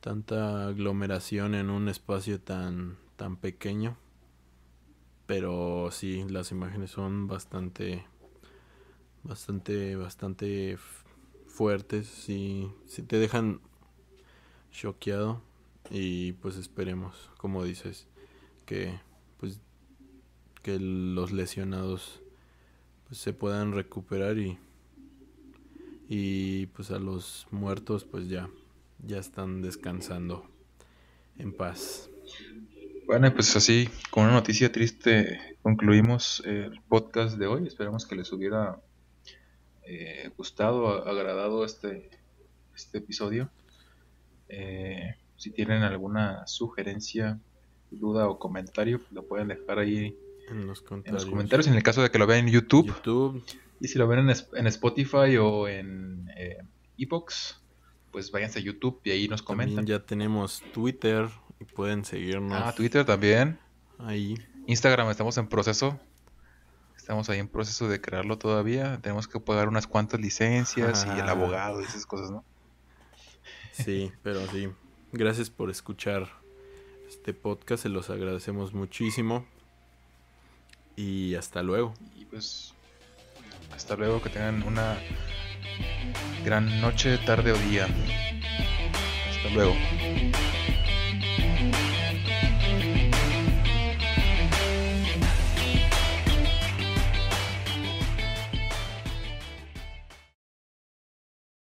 [SPEAKER 3] tanta aglomeración en un espacio tan tan pequeño. Pero sí las imágenes son bastante bastante bastante fuertes. Sí, sí te dejan choqueado Y pues esperemos, como dices, que pues que los lesionados pues, se puedan recuperar y y pues a los muertos pues ya ya están descansando en paz.
[SPEAKER 2] Bueno, pues así, con una noticia triste, concluimos el podcast de hoy. Esperamos que les hubiera eh, gustado, agradado este, este episodio. Eh, si tienen alguna sugerencia, duda o comentario, lo pueden dejar ahí
[SPEAKER 3] en los,
[SPEAKER 2] en los comentarios. En el caso de que lo vean en YouTube.
[SPEAKER 3] YouTube.
[SPEAKER 2] Y si lo ven en, en Spotify o en eh, Epox, pues váyanse a YouTube y ahí nos comentan.
[SPEAKER 3] También ya tenemos Twitter y pueden seguirnos.
[SPEAKER 2] Ah, Twitter también.
[SPEAKER 3] Ahí.
[SPEAKER 2] Instagram estamos en proceso. Estamos ahí en proceso de crearlo todavía. Tenemos que pagar unas cuantas licencias y el abogado y esas cosas, ¿no?
[SPEAKER 3] Sí, pero sí. Gracias por escuchar este podcast. Se los agradecemos muchísimo. Y hasta luego.
[SPEAKER 2] Y pues hasta luego. Que tengan una gran noche, tarde o día. Hasta luego.